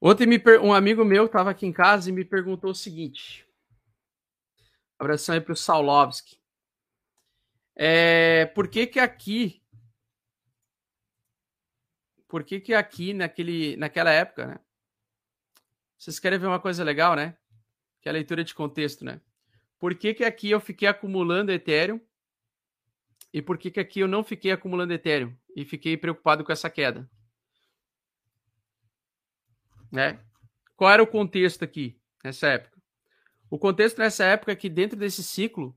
Ontem um amigo meu estava aqui em casa e me perguntou o seguinte. Abração aí para o Saulovski. É, por que que aqui por que que aqui naquele, naquela época, né? Vocês querem ver uma coisa legal, né? Que é a leitura de contexto, né? Por que que aqui eu fiquei acumulando Ethereum e por que que aqui eu não fiquei acumulando Ethereum e fiquei preocupado com essa queda? Né? Qual era o contexto aqui nessa época? O contexto nessa época é que dentro desse ciclo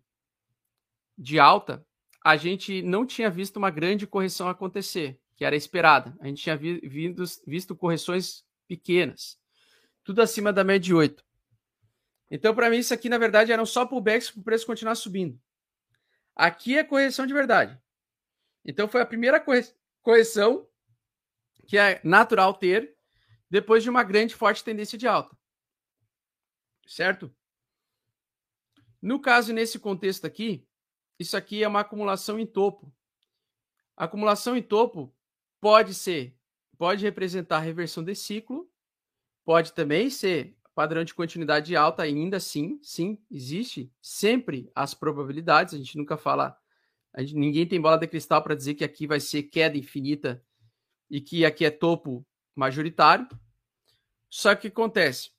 de alta, a gente não tinha visto uma grande correção acontecer, que era esperada. A gente tinha vi, vindo, visto correções pequenas, tudo acima da média de 8. Então, para mim, isso aqui, na verdade, eram só pullbacks para o preço continuar subindo. Aqui é correção de verdade. Então, foi a primeira correção que é natural ter depois de uma grande forte tendência de alta. Certo? No caso, nesse contexto aqui, isso aqui é uma acumulação em topo. A acumulação em topo pode ser, pode representar reversão de ciclo, pode também ser padrão de continuidade alta ainda assim, sim, existe sempre as probabilidades, a gente nunca fala, gente, ninguém tem bola de cristal para dizer que aqui vai ser queda infinita e que aqui é topo majoritário. Só que acontece,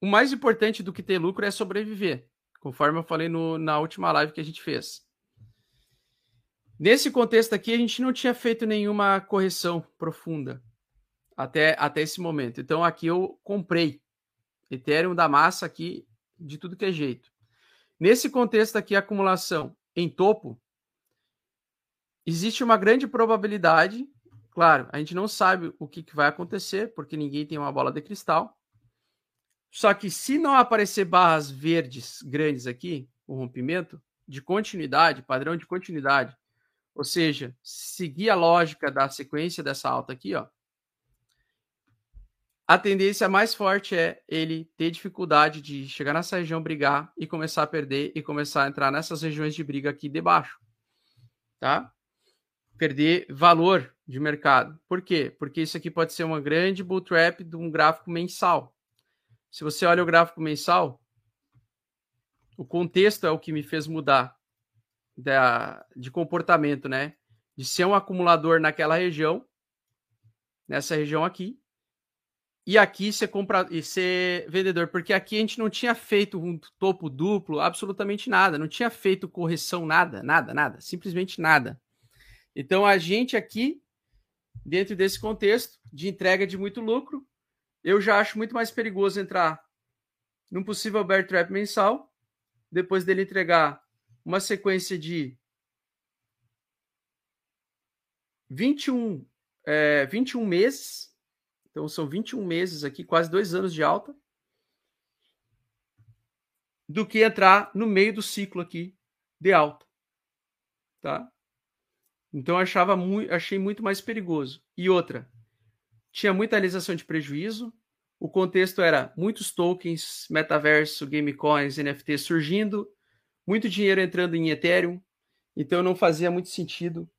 o mais importante do que ter lucro é sobreviver, conforme eu falei no, na última live que a gente fez. Nesse contexto aqui, a gente não tinha feito nenhuma correção profunda até, até esse momento. Então aqui eu comprei Ethereum da massa aqui de tudo que é jeito. Nesse contexto aqui, acumulação em topo, existe uma grande probabilidade, claro, a gente não sabe o que, que vai acontecer, porque ninguém tem uma bola de cristal, só que se não aparecer barras verdes grandes aqui, o rompimento de continuidade, padrão de continuidade, ou seja, seguir a lógica da sequência dessa alta aqui, ó, a tendência mais forte é ele ter dificuldade de chegar nessa região, brigar e começar a perder e começar a entrar nessas regiões de briga aqui debaixo, tá? Perder valor de mercado. Por quê? Porque isso aqui pode ser uma grande bull trap de um gráfico mensal. Se você olha o gráfico mensal, o contexto é o que me fez mudar da, de comportamento, né? De ser um acumulador naquela região, nessa região aqui, e aqui ser compra e ser vendedor, porque aqui a gente não tinha feito um topo duplo, absolutamente nada, não tinha feito correção nada, nada, nada, simplesmente nada. Então a gente aqui dentro desse contexto de entrega de muito lucro, eu já acho muito mais perigoso entrar num possível bear trap mensal, depois dele entregar uma sequência de 21, é, 21 meses. Então, são 21 meses aqui, quase dois anos de alta. Do que entrar no meio do ciclo aqui de alta. Tá? Então, achava muito, achei muito mais perigoso. E outra, tinha muita realização de prejuízo. O contexto era muitos tokens, metaverso, gamecoins, NFT surgindo, muito dinheiro entrando em Ethereum. Então não fazia muito sentido,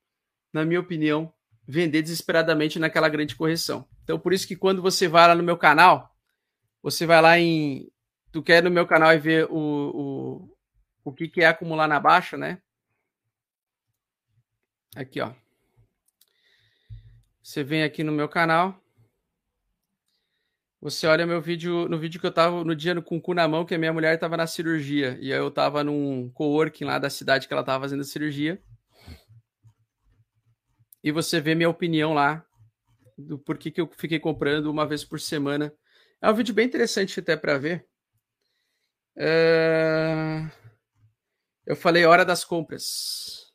na minha opinião, vender desesperadamente naquela grande correção. Então por isso que quando você vai lá no meu canal, você vai lá em. Tu quer no meu canal e ver o, o, o que, que é acumular na baixa, né? Aqui, ó. Você vem aqui no meu canal. Você olha meu vídeo, no vídeo que eu tava no dia com o cu na mão, que a minha mulher tava na cirurgia. E aí eu tava num coworking lá da cidade que ela tava fazendo a cirurgia. E você vê minha opinião lá do porquê que eu fiquei comprando uma vez por semana. É um vídeo bem interessante até para ver. É... Eu falei hora das compras.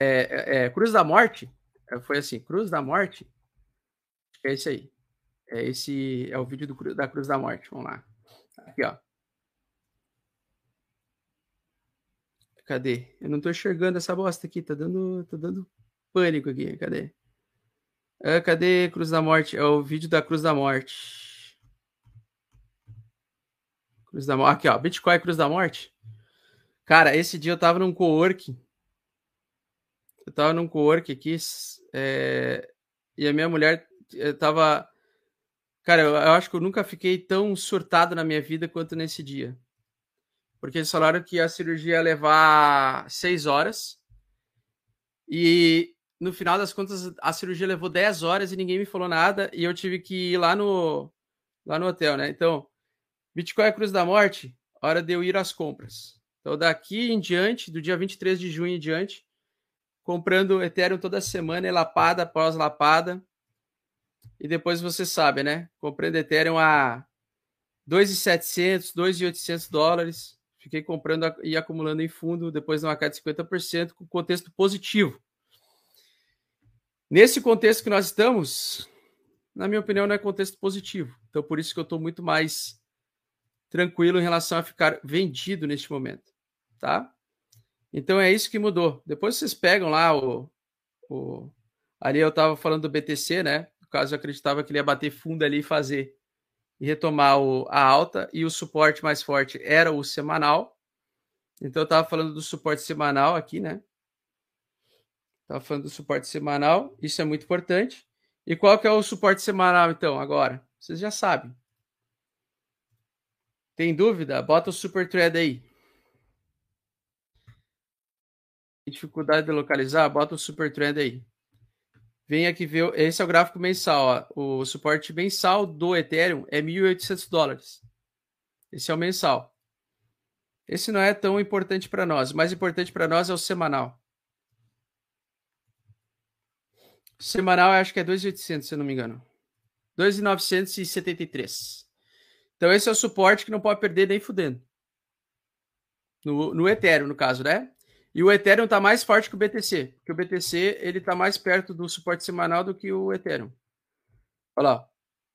É, é, é, Cruz da Morte. É, foi assim, Cruz da Morte. É esse aí. É esse é o vídeo do, da Cruz da Morte. Vamos lá. Aqui, ó. Cadê? Eu não tô enxergando essa bosta aqui. Tá dando, tá dando pânico aqui. Cadê? É, cadê Cruz da Morte? É o vídeo da Cruz da Morte. Cruz da Morte. Aqui, ó. Bitcoin Cruz da Morte. Cara, esse dia eu tava num co-work. Eu tava num co-work aqui. É, e a minha mulher eu tava. Cara, eu acho que eu nunca fiquei tão surtado na minha vida quanto nesse dia. Porque eles falaram que a cirurgia ia levar seis horas. E no final das contas, a cirurgia levou 10 horas e ninguém me falou nada. E eu tive que ir lá no, lá no hotel, né? Então, Bitcoin é a cruz da morte, hora de eu ir às compras. Então, daqui em diante, do dia 23 de junho em diante, comprando Ethereum toda semana, lapada após lapada. E depois você sabe, né? Comprando Ethereum a 2.700, 2.800 dólares. Fiquei comprando e acumulando em fundo, depois uma queda de 50%, com contexto positivo. Nesse contexto que nós estamos, na minha opinião, não é contexto positivo. Então, por isso que eu estou muito mais tranquilo em relação a ficar vendido neste momento, tá? Então é isso que mudou. Depois vocês pegam lá o, o ali eu estava falando do BTC, né? No caso eu acreditava que ele ia bater fundo ali e fazer e retomar o, a alta e o suporte mais forte era o semanal. Então eu estava falando do suporte semanal aqui, né? Estava falando do suporte semanal, isso é muito importante. E qual que é o suporte semanal então agora? Vocês já sabem. Tem dúvida? Bota o super thread aí. Tem dificuldade de localizar? Bota o super thread aí. Vem aqui ver. Esse é o gráfico mensal. Ó. O suporte mensal do Ethereum é 1.800 dólares. Esse é o mensal. Esse não é tão importante para nós. O mais importante para nós é o semanal. Semanal, acho que é 2.800, se eu não me engano. 2.973. Então, esse é o suporte que não pode perder nem fudendo. No, no Ethereum, no caso, né? E o Ethereum está mais forte que o BTC, porque o BTC ele está mais perto do suporte semanal do que o Ethereum. Olha lá,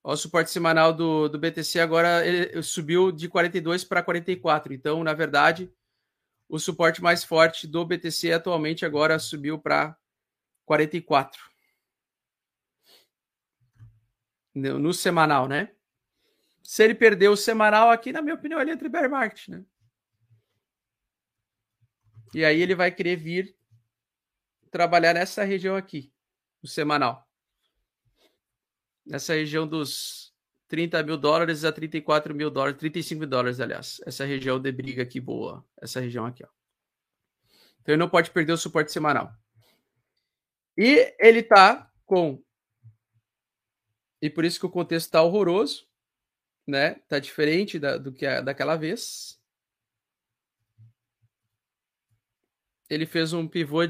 o suporte semanal do, do BTC agora ele subiu de 42 para 44. Então, na verdade, o suporte mais forte do BTC atualmente agora subiu para 44. No, no, semanal, né? Se ele perder o semanal aqui, na minha opinião, ele entra em bear market, né? E aí ele vai querer vir trabalhar nessa região aqui, o semanal. Nessa região dos 30 mil dólares a 34 mil dólares, 35 mil dólares, aliás. Essa região de briga aqui boa. Essa região aqui, ó. Então ele não pode perder o suporte semanal. E ele tá com. E por isso que o contexto tá horroroso, né? Tá diferente da, do que a, daquela vez. Ele fez um pivô